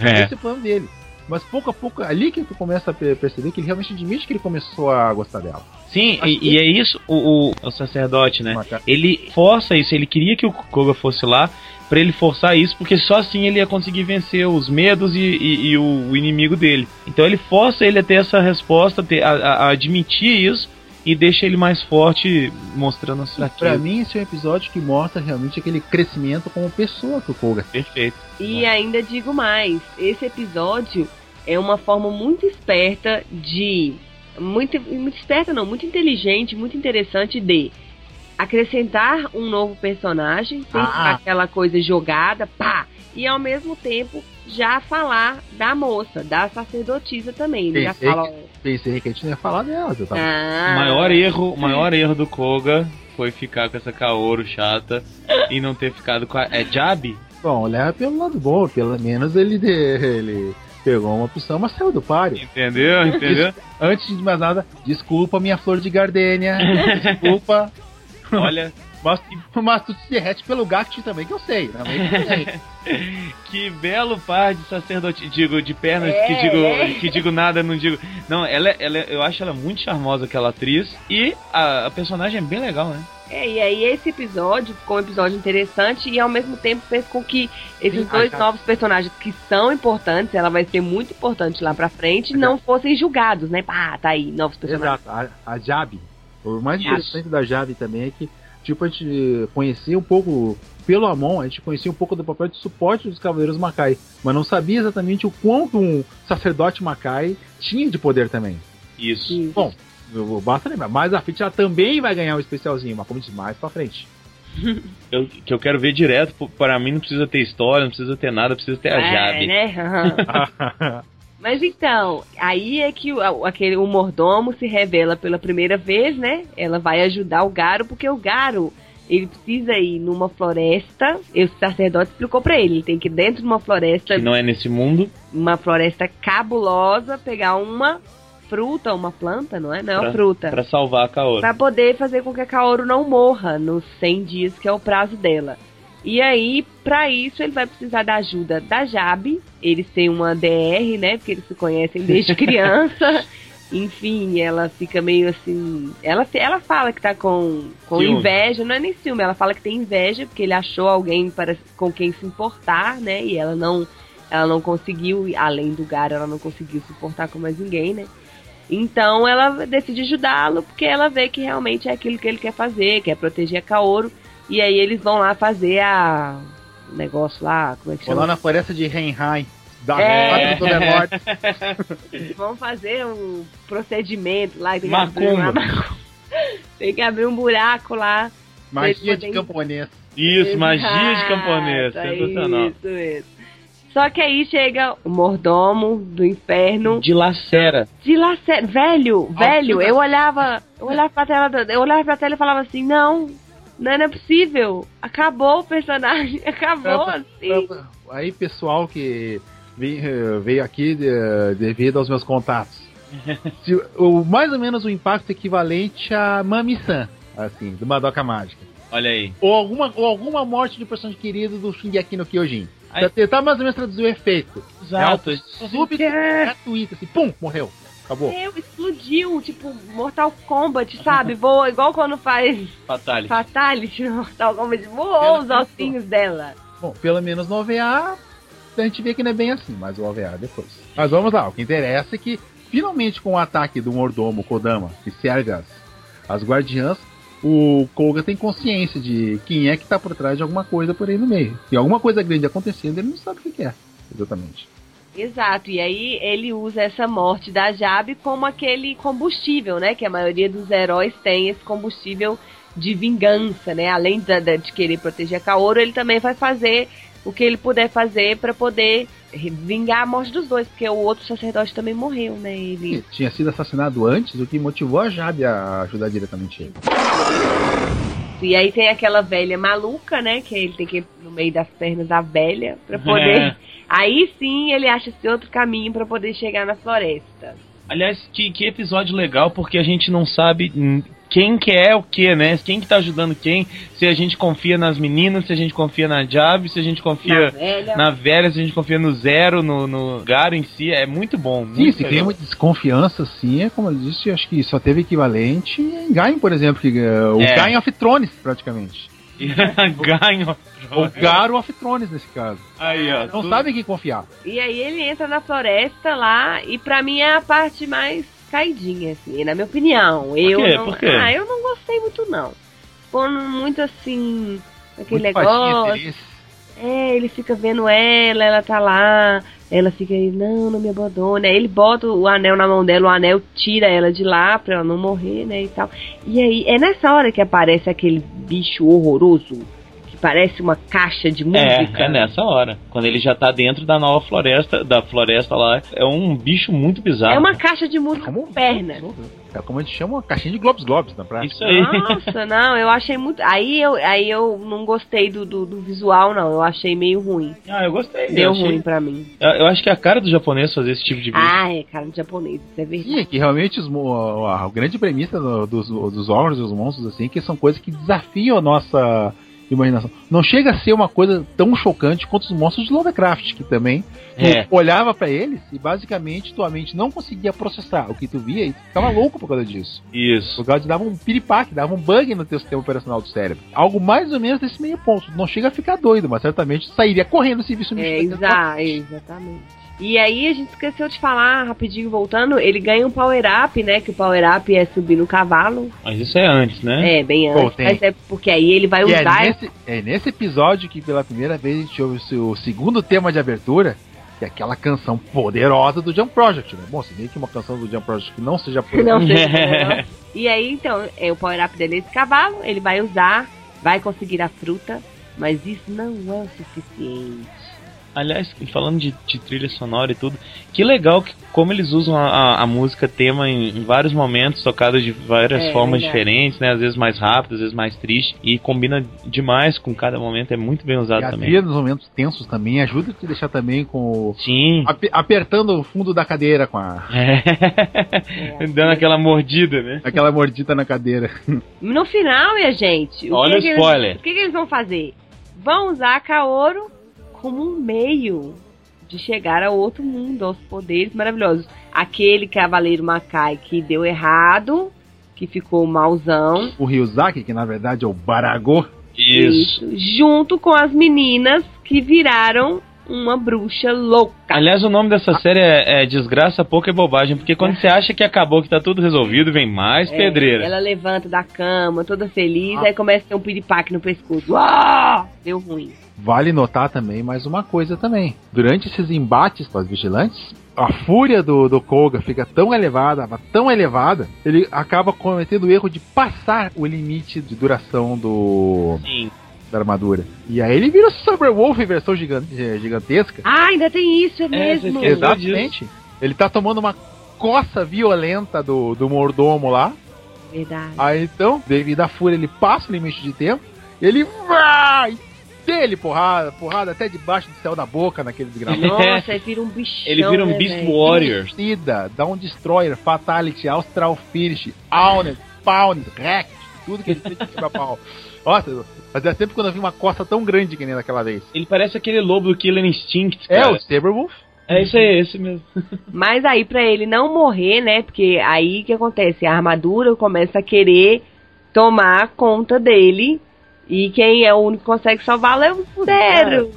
É. Esse é o plano dele. Mas pouco a pouco, ali que tu começa a per- perceber que ele realmente admite que ele começou a gostar dela. Sim, e, que- e é isso o, o, o sacerdote, né? Maca- Ele força isso, ele queria que o Koga fosse lá pra ele forçar isso, porque só assim ele ia conseguir vencer os medos e, e- e o, o inimigo dele. Então ele força ele a ter essa resposta, ter- a, a- a admitir isso e deixa ele mais forte, mostrando as Pra fraquezas. mim, esse é um episódio que mostra realmente aquele crescimento como pessoa que o Koga Perfeito. E ainda digo mais, esse episódio é uma forma muito esperta de. Muito, muito esperta não, muito inteligente, muito interessante de acrescentar um novo personagem, sem Ah. aquela coisa jogada, pá, e ao mesmo tempo já falar da moça, da sacerdotisa também. Ele já Pensei fala. Pensei que a gente não ia falar dela, eu tava Ah, O maior erro, o maior erro do Koga foi ficar com essa Kaoru chata e não ter ficado com a. É Jabi? Bom, leva pelo lado bom, pelo menos ele, ele pegou uma opção, mas saiu do páreo. Entendeu? Entendeu? Antes de mais nada, desculpa minha flor de gardênia, desculpa, Olha, mas, mas tu se derrete pelo gato também, que eu sei, também que eu sei. que belo par de sacerdote. Digo, de pernas, É, que, digo, é. que digo nada, não digo. Não, ela, ela, eu acho ela muito charmosa, aquela atriz. E a, a personagem é bem legal, né? É, e aí esse episódio ficou um episódio interessante e ao mesmo tempo fez com que esses Sim, dois a- novos personagens que são importantes, ela vai ser muito importante lá pra frente, não fossem julgados, né? Pá, tá aí, novos personagens. Exato, a, a Jabi. O mais interessante da Jabi também é que, tipo, a gente conhecia um pouco, pelo Amon, a gente conhecia um pouco do papel de suporte dos Cavaleiros Macai, mas não sabia exatamente o quanto um sacerdote Macai tinha de poder também. Isso. Bom, eu- basta lembrar, mais a frente ela também vai ganhar um especialzinho, mas como diz, mais pra frente. Eu, que eu quero ver direto. Para mim não precisa ter história, não precisa ter nada, precisa ter a É, Jabi. né? Mas então, aí é que o, aquele, o mordomo se revela pela primeira vez, né? Ela vai ajudar o Garo, porque o Garo, ele precisa ir numa floresta. E o sacerdote explicou pra ele, ele tem que ir dentro de uma floresta Que não é nesse mundo. uma floresta cabulosa, pegar uma fruta, uma planta, não é? Não é uma Pra- fruta. Pra salvar a Kaoru. Pra poder fazer com que a Kaoru não morra nos 100 dias, que é o prazo dela. E aí, pra isso, ele vai precisar da ajuda da Jabi. Eles têm uma DR, né? Porque eles se conhecem desde criança. Enfim, ela fica meio assim. Ela, ela fala que tá com, com Ciúme. inveja, não é nem ciúme, ela fala que tem inveja porque ele achou alguém para, com quem se importar, né? E ela não, ela não conseguiu, além do Garo, ela não conseguiu se importar com mais ninguém, né? Então ela decide ajudá-lo porque ela vê que realmente é aquilo que ele quer fazer, quer proteger a Kaoru. E aí eles vão lá fazer a. O negócio lá, como é que Vou chama? lá na floresta de Renheim, da É. é. Vão fazer um procedimento lá. Tem que, abrir Macumba. tem que abrir um buraco lá. Magia de camponês. Isso, magia de Exato, camponês. Sensacional. Isso, isso. Só que aí chega o mordomo do inferno. Dilacera. Sério, velho, velho, eu olhava, eu olhava pra tela, eu olhava pra tela e falava assim, não, não é possível, acabou o personagem, acabou assim. Aí, pessoal que veio, eh, veio aqui de- devido aos meus contatos. Se o, mais ou menos o impacto equivalente a Mami-san, assim, do Madoka Mágica. Olha aí. Ou alguma, ou alguma morte de personagem querido do Shingeki no Kyojin. Aí- Pra tentar mais ou menos traduzir o efeito. Exato. É súbito, gratuito, assim, pum, morreu. Acabou. Meu, explodiu, tipo, Mortal Kombat, sabe? Voa igual quando faz Fatality. Fatality no Mortal Kombat, voou os ossinhos dela. Bom, pelo menos no OVA a gente vê que não é bem assim, mas o OVA depois. Mas vamos lá, o que interessa é que finalmente com o ataque do mordomo Kodama, que serve as, as guardiãs, o Koga tem consciência de quem é que tá por trás de alguma coisa por aí no meio. E alguma coisa grande acontecendo, ele não sabe o que é, exatamente. Exato, e aí ele usa essa morte da Jabe como aquele combustível, né? Que a maioria dos heróis tem esse combustível de vingança, né? Além da, da- de querer proteger a Kaoru, ele também vai fazer o que ele puder fazer pra poder vingar a morte dos dois, porque o outro sacerdote também morreu, né? Ele tinha sido assassinado antes, o que motivou a Jabe a ajudar diretamente ele. E aí tem aquela velha maluca, né? Que ele tem que ir no meio das pernas da velha pra poder. É. Aí sim ele acha esse outro caminho pra poder chegar na floresta. Aliás, que, que episódio legal, porque a gente não sabe quem que é o que, né? Quem que tá ajudando quem, se a gente confia nas meninas, se a gente confia na Jav, se a gente Na confia velha. na velha, se a gente confia no Zero, no, no Garo em si, é muito bom. Sim, muito se tem legal. muita desconfiança, sim, é como eu disse, acho que só teve equivalente em Gain, por exemplo, que, o É. Gain of Thrones, praticamente. Ganho. Ou Garo of Thrones, nesse caso. Aí, ó. Não tudo- sabe em quem confiar. E aí ele entra na floresta lá e pra mim é a parte mais caidinha, assim, na minha opinião. eu quê? não, Por quê? Ah, eu não gostei muito não. Pondo muito assim, aquele Muito negócio. É, ele fica vendo ela, ela tá lá, ela fica aí, não, não me abandone. Aí ele bota o anel na mão dela, o anel tira ela de lá pra ela não morrer, né, e tal. E aí, é nessa hora que aparece aquele bicho horroroso, que parece uma caixa de música. É, é nessa hora. Quando ele já tá dentro da nova floresta, da floresta lá, é um bicho muito bizarro. É uma caixa de música Como- com perna. É como a gente chama uma caixinha de Globes Globes na prática. Isso aí. Nossa, não, eu achei muito. Aí eu, aí eu não gostei do, do, do visual, não. Eu achei meio ruim. Ah, eu gostei. Deu eu achei- ruim pra mim. Eu, eu acho que é a cara do japonês fazer esse tipo de bicho. Ah, é cara de japonês, isso é verdade. Sim, é que realmente os, mo- a, a grande premissa do- dos, dos horrors e dos monstros, assim, que são coisas que desafiam a nossa imaginação. Não chega a ser uma coisa tão chocante quanto os monstros de Lovecraft, que também tu É. olhava pra eles e basicamente tua mente não conseguia processar o que tu via e tu ficava louco por causa disso. Isso. Por causa de dava um piripaque, dava um bug no teu sistema operacional do cérebro. Algo mais ou menos desse meio ponto. Não chega a ficar doido, mas certamente sairia correndo se visse um bicho É, exa exatamente. E aí a gente esqueceu de falar, rapidinho voltando, ele ganha um power-up, né? Que o power-up é subir no cavalo. Mas isso é antes, né? É, bem Pô, antes. tem. mas é porque aí ele vai E é usar. nesse, é nesse episódio que pela primeira vez a gente ouve o seu segundo tema de abertura, que é aquela canção poderosa do Jump Project, né? Bom, se bem que uma canção do Jump Project que não seja poderosa. Não não. E aí, então, é o power-up dele é esse cavalo, ele vai usar, vai conseguir a fruta, mas isso não é o suficiente. Aliás, falando de, de trilha sonora e tudo, que legal que como eles usam a, a- a música tema em, em vários momentos, tocada de várias É, formas verdade. diferentes, né? Às vezes mais rápido, às vezes mais triste, e combina demais com cada momento, é muito bem E usado a também. trilha nos momentos tensos também ajuda a te deixar também com o. Sim. ape- apertando o fundo da cadeira com a. É. Dando aquela mordida, né? aquela mordida na cadeira. No final, minha gente, o Olha que o que spoiler. Eles, o que, que eles vão fazer? Vão usar a Kaoru como um meio de chegar ao outro mundo, aos poderes maravilhosos. Aquele cavaleiro Makai que deu errado, que ficou mauzão. O Ryuzaki, que na verdade é o Barago. Isso. Junto com as meninas que viraram uma bruxa louca. Aliás, o nome dessa série é, é Desgraça, Pouca e Bobagem, porque quando você acha que acabou, que tá tudo resolvido, vem mais É, pedreira. Ela levanta da cama, toda feliz, Ah. aí começa a ter um piripaque no pescoço. Ah! Deu ruim. Vale notar também mais uma coisa também. Durante esses embates com as vigilantes, a fúria do, do Koga fica tão elevada, mas tão elevada, ele acaba cometendo o erro de passar o limite de duração do, Sim. da armadura. E aí ele vira o Cyberwolf em versão eh, gigantesca. Ah, ainda tem isso, é mesmo. esqueceu. Exatamente. Ele tá tomando uma coça violenta do, do mordomo lá. Verdade. Aí então, devido à fúria, ele passa o limite de tempo. Ele vai dele porrada, porrada até debaixo do céu da boca naquele desgraçado. Nossa, ele vira um bichão. Ele vira um né, Beast velho? Warrior. Suicida, dá um Destroyer, Fatality, Austral Finish, Owned, Pound, Wrecked, tudo que ele fez de quebra pau. Nossa, fazia sempre quando eu vi uma costa tão grande que nem daquela vez. Ele parece aquele lobo do Killer Instinct, É, cara. o Saberwolf. É isso aí, esse mesmo. Mas aí, pra ele não morrer, né? Porque aí o que acontece? A armadura começa a querer tomar conta dele. E quem é o único que consegue salvá-lo é o Zero.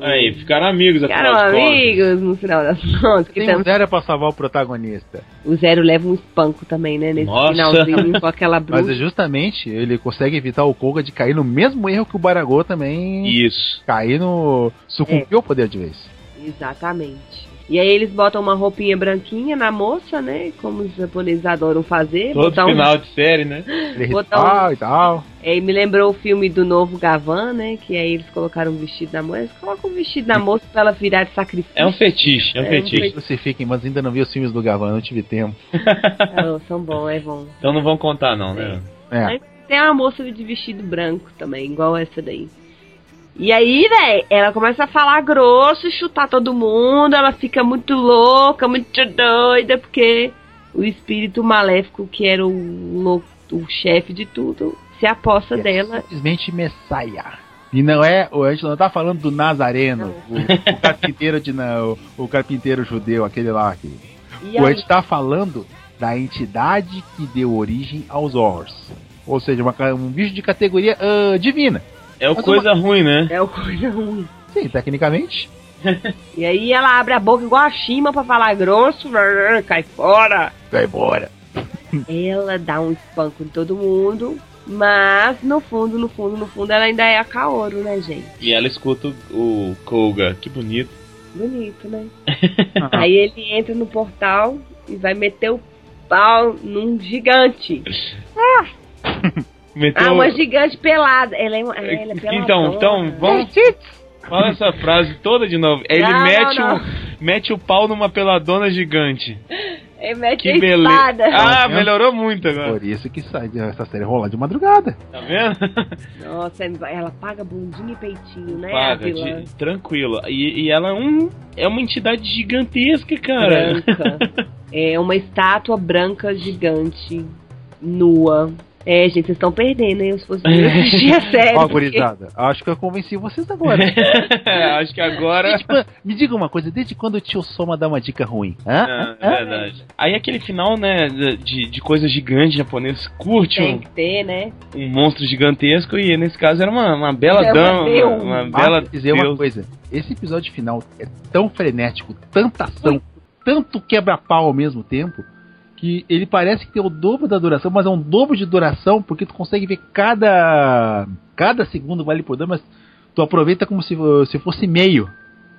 Aí, ficaram amigos, Ficaram afinal de contas. amigos no final das contas. que Tem um zero pra salvar o protagonista. O Zero leva um espanco também, né? Nesse Nossa. finalzinho com aquela Mas é bruxa. justamente ele consegue evitar o Koga de cair no mesmo erro que o Baragô também Isso. cair no. sucumbir ao poder de vez. Exatamente. E aí eles botam uma roupinha branquinha na moça, né? Como os japoneses adoram fazer. Todo botar um- final de série, né? É Botar um- e tal. É, me lembrou o filme do novo Gavan, né? Que aí eles colocaram um vestido na moça. Eles colocam um vestido na moça pra ela virar de sacrifício. É um fetiche, é um É um fetiche. Crucifiquem, mas ainda não vi os filmes do Gavan, não tive tempo. Ah, são bons, é bom. Então não vão contar não, né? É. Tem uma moça de vestido branco também, igual essa daí. E aí, velho, ela começa a falar grosso, chutar todo mundo, ela fica muito louca, muito doida, porque o espírito maléfico, que era o, lou- o chefe de tudo, se aposta É dela. Simplesmente Messiah. E não é, a gente não tá falando do Nazareno, o, o carpinteiro de na- o, o carpinteiro judeu, aquele lá. Que, E a gente tá falando da entidade que deu origem aos horrors. Ou seja, uma um bicho de categoria ah, divina. É o Mas coisa ruim, né? é o coisa ruim. Sim, tecnicamente. E aí ela abre a boca igual a Shima pra falar grosso, cai fora. Vai embora. Ela dá um espanco em todo mundo, mas no fundo, no fundo, no fundo, ela ainda é a Kaoru, né, gente? E ela escuta o Koga. Que bonito. Bonito, né? Aí ele entra no portal e vai meter o pau num gigante. Meteu... Ah, uma gigante pelada. Ela é, ela é peladona. Então, então, vamos... Fala essa frase toda de novo. Ele Não, mete, não, O, mete o pau numa peladona gigante. Ele mete Que a beleza. espada. Ah, melhorou muito agora. Por isso que sai essa série rolar de madrugada. Tá vendo? Nossa, ela paga bundinha e peitinho, né? a Paga, vilã. de- tranquilo. E, e ela é, um, é uma entidade gigantesca, cara. branca. é uma estátua branca gigante, nua. É, gente, vocês estão perdendo, hein? Se fosse assistir a série. Ó, porque- gurizada, acho que eu convenci vocês agora. Acho que agora. Desde quando- me diga uma coisa, desde quando o tio Soma dá uma dica ruim? Hã? É, é verdade. Aí aquele final, né, de, de coisa gigante japonês, curte Tem um, que ter, né? um monstro gigantesco e nesse caso era uma, uma bela É uma dama, uma, uma Ah, bela vou dizer uma deusa. coisa, esse episódio final é tão frenético, tanta ação, tanto quebra-pau ao mesmo tempo, que ele parece que tem o dobro da duração, mas é um dobro de duração, porque tu consegue ver cada cada segundo vale por dois, mas tu aproveita como se, se fosse meio.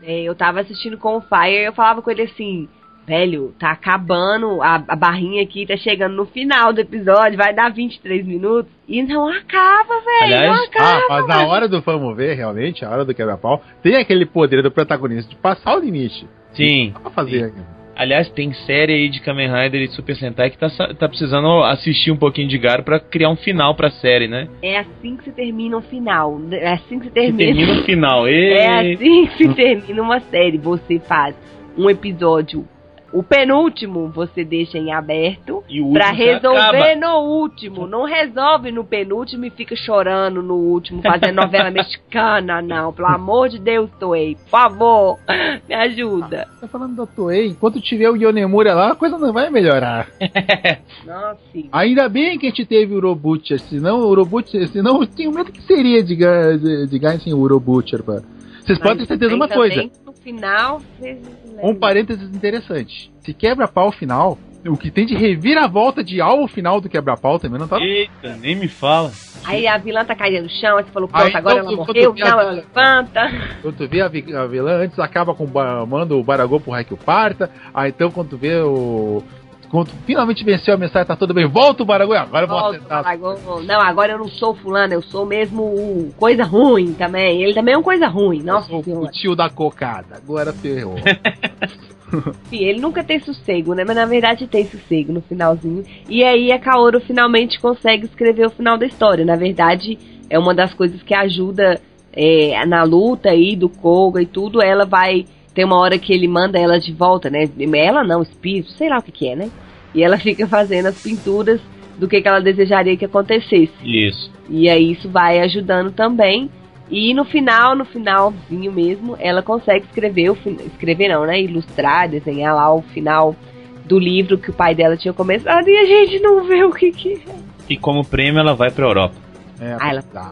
É, eu tava assistindo com o Fire e eu falava com ele assim, velho, tá acabando, a, a barrinha aqui tá chegando no final do episódio, vai dar 23 minutos. E não acaba, velho, Aliás, não acaba. Ah, mas na hora do vamos ver, realmente, a hora do quebra-pau, tem aquele poder do protagonista de passar o limite. Sim. Dá pra fazer. né? Aliás, tem série aí de Kamen Rider e de Super Sentai que tá, tá precisando assistir um pouquinho de Garo pra criar um final pra série, né? É assim que se termina o final. É assim que se termina. termina o final. É E... assim que se termina uma série. Você faz um episódio, o penúltimo você deixa em aberto último resolver acaba. no último. Não resolve no penúltimo e fica chorando no último, fazendo novela mexicana, não. Pelo amor de Deus, Toei, por favor, me ajuda. Tá falando da Toei, enquanto tiver o Yonemura lá, a coisa não vai melhorar. Nossa, sim. Ainda bem que a gente teve o Urobutcher, senão o Urobutcher, senão eu tenho medo que seria de, de, de ganhar sem o Urobutcher, pá. Vocês podem ter certeza de uma coisa, final, vocês um parênteses interessante. Se quebra-pau final, o que tem de reviravolta de alvo final do quebra-pau também não tá... Eita, nem me fala. Aí a vilã tá caindo no chão, aí você falou, pronto, Aí, agora então, ela morreu. Não, ela levanta. Quando tu vê a, vi- a vilã, antes acaba com o manda o Baragô pro Raikyu Parta, aí então quando tu vê o Quando finalmente venceu a mensagem, tá tudo bem. Volta o Baragoi, agora eu vou Volta, acertar. Não, agora eu não sou fulano, eu sou mesmo o coisa ruim também. Ele também é um coisa ruim, nossa Eu sou o senhora. tio da cocada. Agora ferrou. Sim, ele nunca tem sossego, né? Mas na verdade tem sossego no finalzinho. E aí a Kaoru finalmente consegue escrever o final da história. Na verdade, é uma das coisas que ajuda é, na luta aí do Koga e tudo. Ela vai. Tem uma hora que ele manda ela de volta, né? Ela não, espírito, sei lá o que, que é, né? E ela fica fazendo as pinturas do que, que ela desejaria que acontecesse. Isso. E aí isso vai ajudando também. E no final, no finalzinho mesmo, ela consegue escrever o fin- escrever não, né? Ilustrar, desenhar lá o final do livro que o pai dela tinha começado e a gente não vê o que que é. E como prêmio ela vai pra Europa. É, Ah, ela- tá.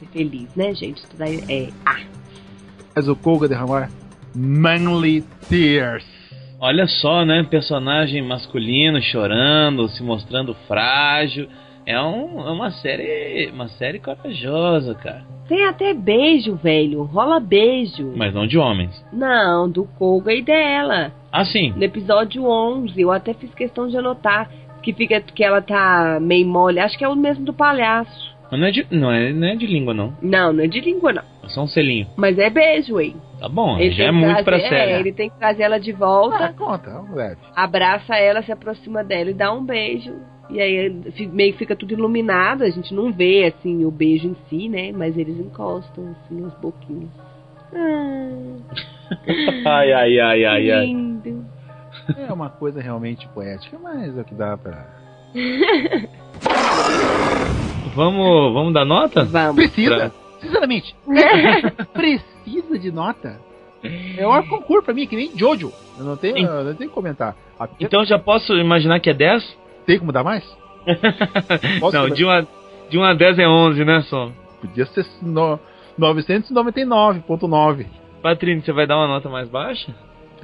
Ser feliz, né, gente? Tudo aí é. Ah, Mas o Koga derramar Manly Tears. Olha só, né? Personagem masculino chorando, se mostrando frágil. É, um, é uma série. Uma série corajosa, cara. tem até beijo, velho. Rola beijo. Mas não de homens. Não, do Koga e dela. Ah, sim. No episódio 11, eu até fiz questão de anotar que fica que ela tá meio mole. Acho que é o mesmo do palhaço. Mas não é de, não é, não é de língua, não. Não, não é de língua, não. É só um selinho. Mas é beijo, hein? Tá bom, Ele já é muito pra trazer- série. É, ele tem que trazer ela de Ah, volta, conta, é um leve. abraça ela, se aproxima dela e dá um beijo. E aí meio que fica tudo iluminado, a gente não vê assim o beijo em si, né? Mas eles encostam assim as boquinhas. Ah, Ai, ai, ai, ai, ai. lindo. É uma coisa realmente poética, mas é o que dá pra. Vamos, vamos dar nota? Vamos. Precisa! Sinceramente, precisa de nota. É um concurso pra mim, que nem Jojo. Eu não tenho, eu não tenho que comentar. A- Então eu já posso imaginar que é 10? Tem como dar mais? Não, comentar? de 1 a, de 1 a 10 é 11, né, só? Podia ser no, 999.9. Patrícia, você vai dar uma nota mais baixa?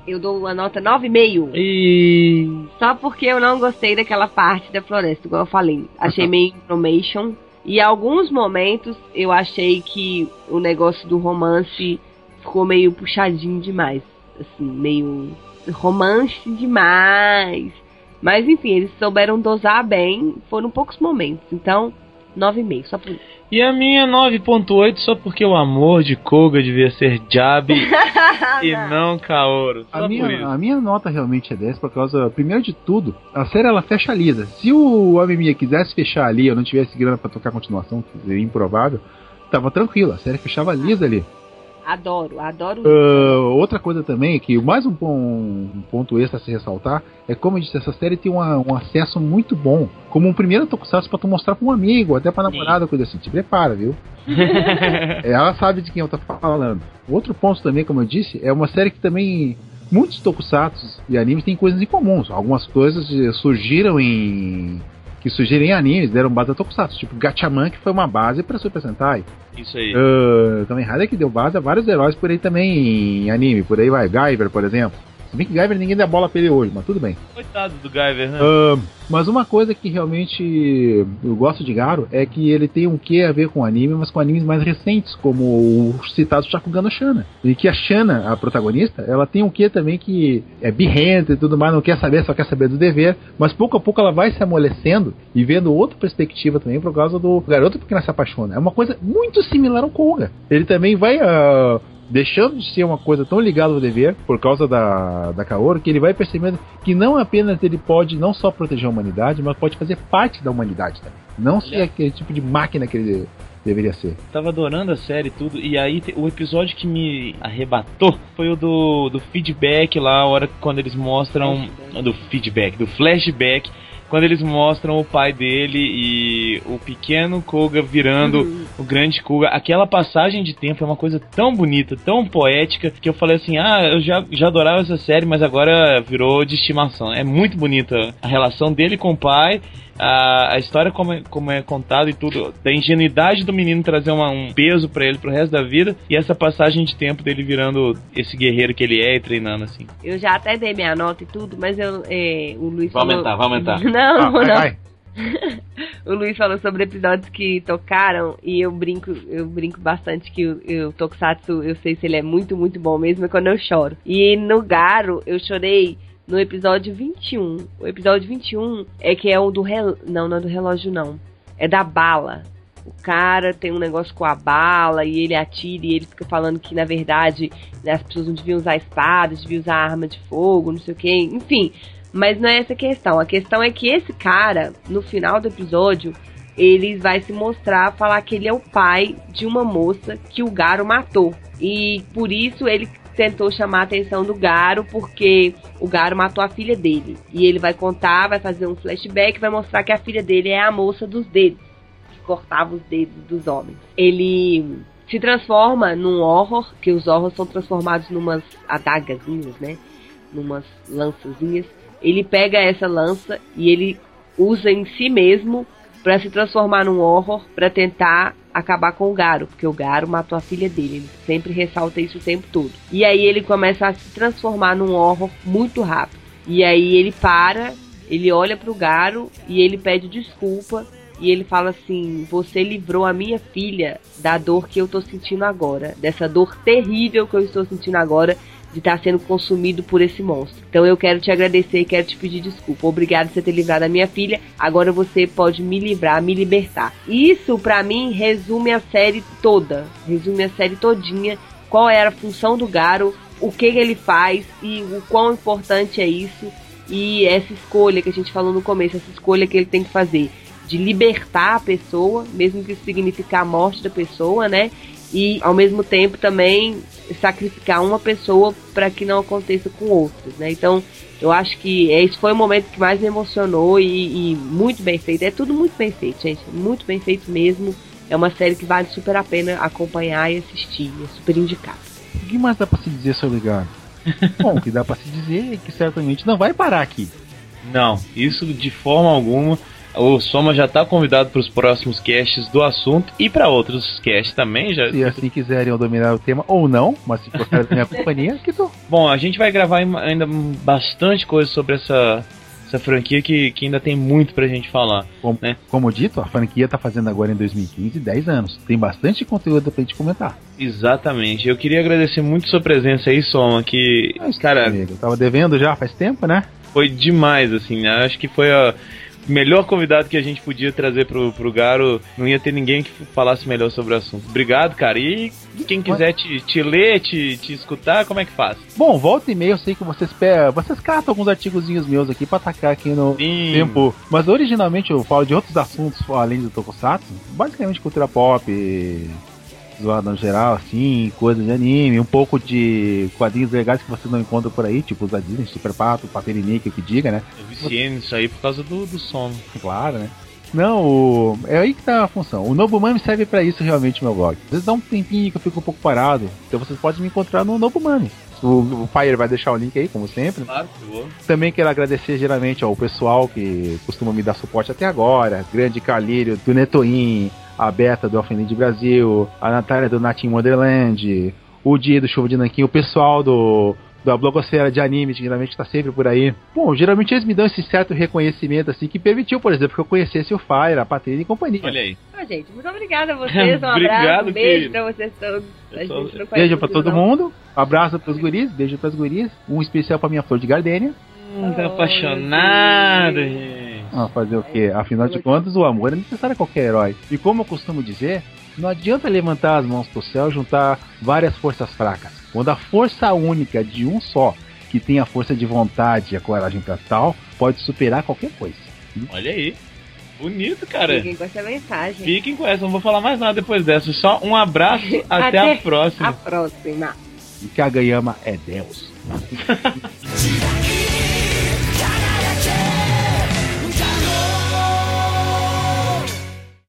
Eu dou uma nota 9,5. E. Só porque eu não gostei daquela parte da floresta, igual eu falei. Achei meio information. E alguns momentos eu achei que o negócio do romance ficou meio puxadinho demais. Assim, meio romance demais. Mas enfim, eles souberam dosar bem. Foram poucos momentos. Então, 9,5, só por isso. E a minha 9.8 só porque o amor de Koga devia ser Jabi e não Kaoru. Só A por minha, isso. a minha nota realmente é 10 por causa, primeiro de tudo, a série ela fecha lisa. Se o Amemiya quisesse fechar ali, eu não tivesse grana pra tocar a continuação, que seria improvável, tava tranquilo, a série fechava lisa ali. Adoro, adoro. Ah, outra coisa também, que mais um, um ponto extra a se ressaltar, é como eu disse, essa série tem uma- um acesso muito bom, como um primeiro tokusatsu pra tu mostrar pra um amigo, até pra namorada, coisa assim. Te prepara, viu? Ela sabe de quem eu tô falando. Outro ponto também, como eu disse, é uma série que também muitos tokusatsu e animes têm coisas em comuns. Algumas coisas eh, surgiram em que surgiram em animes, deram base a tokusatsu, tipo Gatchaman, que foi uma base para Super Sentai. Isso aí. Uh, Kamen Rider que deu base a vários heróis por aí também em anime, por aí vai, Guyver, por exemplo. Se bem que Guyver ninguém dá bola pra ele hoje, mas tudo bem. Coitado do Guyver, né? Ah, mas uma coisa que realmente eu gosto de Garo é que ele tem um quê a ver com anime, mas com animes mais recentes, como o citado Shakugan no Shana. E que a Shana, a protagonista, ela tem um quê também que é birrenta e tudo mais, não quer saber, só quer saber do dever, mas pouco a pouco ela vai se amolecendo e vendo outra perspectiva também por causa do garoto porque ela se apaixona. É uma coisa muito similar ao Koga. Ele também vai ah, deixando de ser uma coisa tão ligada ao dever por causa da, da Kaoru, que ele vai percebendo que não apenas ele pode não só proteger a humanidade, mas pode fazer parte da humanidade também. Não ser aquele tipo de máquina que ele deveria ser. Tava adorando a série e tudo. E aí o episódio que me arrebatou foi o do, do feedback lá, a hora que- quando eles mostram. Do feedback, do flashback. Quando eles mostram o pai dele e o pequeno Koga virando o grande Koga. Aquela passagem de tempo é uma coisa tão bonita, tão poética, que eu falei assim: ah, eu já, já adorava essa série, mas agora virou de estimação. É muito bonita a relação dele com o pai a, a história como é, como é contada e tudo, da ingenuidade do menino trazer uma- um peso pra ele pro resto da vida e essa passagem de tempo dele virando esse guerreiro que ele é e treinando assim. Eu já até dei minha nota e tudo, mas eu, é, o Luiz Vai falou... aumentar, vai aumentar. Não, Ah, não, vai, não. vai. O Luiz falou sobre episódios que tocaram e eu brinco, eu brinco bastante que o, o Tokusatsu, eu sei se ele é muito, muito bom mesmo, é quando eu choro. E no Garo, eu chorei no episódio 21. O episódio 21 é que é o do rel... não, não é do relógio não. É da bala. O cara tem um negócio com a bala e ele atira e ele fica falando que na verdade né, as pessoas não deviam usar espadas, deviam usar arma de fogo, não sei o que, enfim. Mas não é essa a questão. A questão é que esse cara, no final do episódio, ele vai se mostrar, falar que ele é o pai de uma moça que o Garo matou. E por isso ele tentou chamar a atenção do Garo, porque o Garo matou a filha dele. E ele vai contar, vai fazer um flashback, vai mostrar que a filha dele é a moça dos dedos, que cortava os dedos dos homens. Ele se transforma num horror, que os horrors são transformados numas adagazinhas, né? Numas lançazinhas. Ele pega essa lança e ele usa em si mesmo para se transformar num horror para tentar acabar com o Garo, porque o Garo matou a filha dele. Ele sempre ressalta isso o tempo todo. E aí ele começa a se transformar num horror muito rápido. E aí ele para, ele olha pro Garo e ele pede desculpa. E ele fala assim: Você livrou a minha filha da dor que eu tô sentindo agora, dessa dor terrível que eu estou sentindo agora de estar sendo consumido por esse monstro. Então eu quero te agradecer e quero te pedir desculpa. Obrigado por você ter livrado a minha filha. Agora você pode me livrar, me libertar. Isso para mim resume a série toda, resume a série todinha. Qual era a função do Garo, o que ele faz e o quão importante é isso e essa escolha que a gente falou no começo, essa escolha que ele tem que fazer de libertar a pessoa, mesmo que isso signifique a morte da pessoa, né? E ao mesmo tempo também sacrificar uma pessoa para que não aconteça com outras, né? Então, eu acho que esse foi o momento que mais me emocionou e, e, muito bem feito. É tudo muito bem feito, gente. Muito bem feito mesmo. É uma série que vale super a pena acompanhar e assistir. É super indicado. O que mais dá pra se dizer sobre Garo? Bom, o que dá pra se dizer é que certamente não vai parar aqui. Não, isso de forma alguma. O Soma já está convidado para os próximos casts do assunto e para outros casts também. Já... Se assim quiserem dominar o tema ou não, mas se gostarem da minha companhia, que tô. Bom, a gente vai gravar ainda bastante coisa sobre essa, essa franquia que, que ainda tem muito pra gente falar. Como, né? como dito, a franquia tá fazendo agora em 2015 10 anos. Tem bastante conteúdo pra gente comentar. Exatamente. Eu queria agradecer muito sua presença aí, Soma, que. Mas, cara. Amigo, eu tava devendo já faz tempo, né? Foi demais, assim. Né? Acho que foi a melhor convidado que a gente podia trazer pro, pro Garo. Não ia ter ninguém que falasse melhor sobre o assunto. Obrigado, cara. E quem quiser te, te ler, te, te escutar, como é que faz? Bom, volta e meia, eu sei que vocês vocês catam alguns artigozinhos meus aqui pra atacar aqui no Sim. tempo. Mas originalmente eu falo de outros assuntos além do Tokusatsu. Basicamente cultura pop, zoada no geral, assim, coisas de anime, um pouco de quadrinhos legais que você não encontra por aí, tipo os da Disney, Super Pato, Paperinike, o que diga, né? Eu viciei nisso aí por causa do, do sono. Claro, né? Não, o... é aí que tá a função. O Novo Mami serve para isso realmente, meu blog. Às vezes dá um tempinho que eu fico um pouco parado, então vocês podem me encontrar no Novo Mami. O, o Fire vai deixar o link aí, como sempre. Claro, por favor. Também quero agradecer geralmente ao pessoal que costuma me dar suporte até agora. Grande Calírio, do Netoin, a Beta do Alphenade Brasil, a Natália do Natin Wonderland, o Dia do Chuva de Nanquim, o pessoal do da blogosfera de anime, que geralmente está sempre por aí. Bom, geralmente eles me dão esse certo reconhecimento, assim, que permitiu, por exemplo, que eu conhecesse o Fire, a Patrícia e companhia. Olha aí. Ah, gente, muito obrigada a vocês, um abraço, um beijo pra vocês todos. Beijo pra todo não. mundo, abraço pros guris, beijo pras guris, um especial pra minha flor de gardênia. Hum, tá apaixonado, gente. Ah, fazer o quê? Afinal de contas, o amor é necessário a qualquer herói. E como eu costumo dizer, não adianta levantar as mãos pro céu e juntar várias forças fracas. Quando a força única de um só, que tem a força de vontade e a coragem pra tal, pode superar qualquer coisa. Olha aí. Bonito, cara. Fiquem com essa mensagem. Fiquem com essa, não vou falar mais nada depois dessa. Só um abraço, até, até a próxima. A próxima. E que a Gayama é Deus.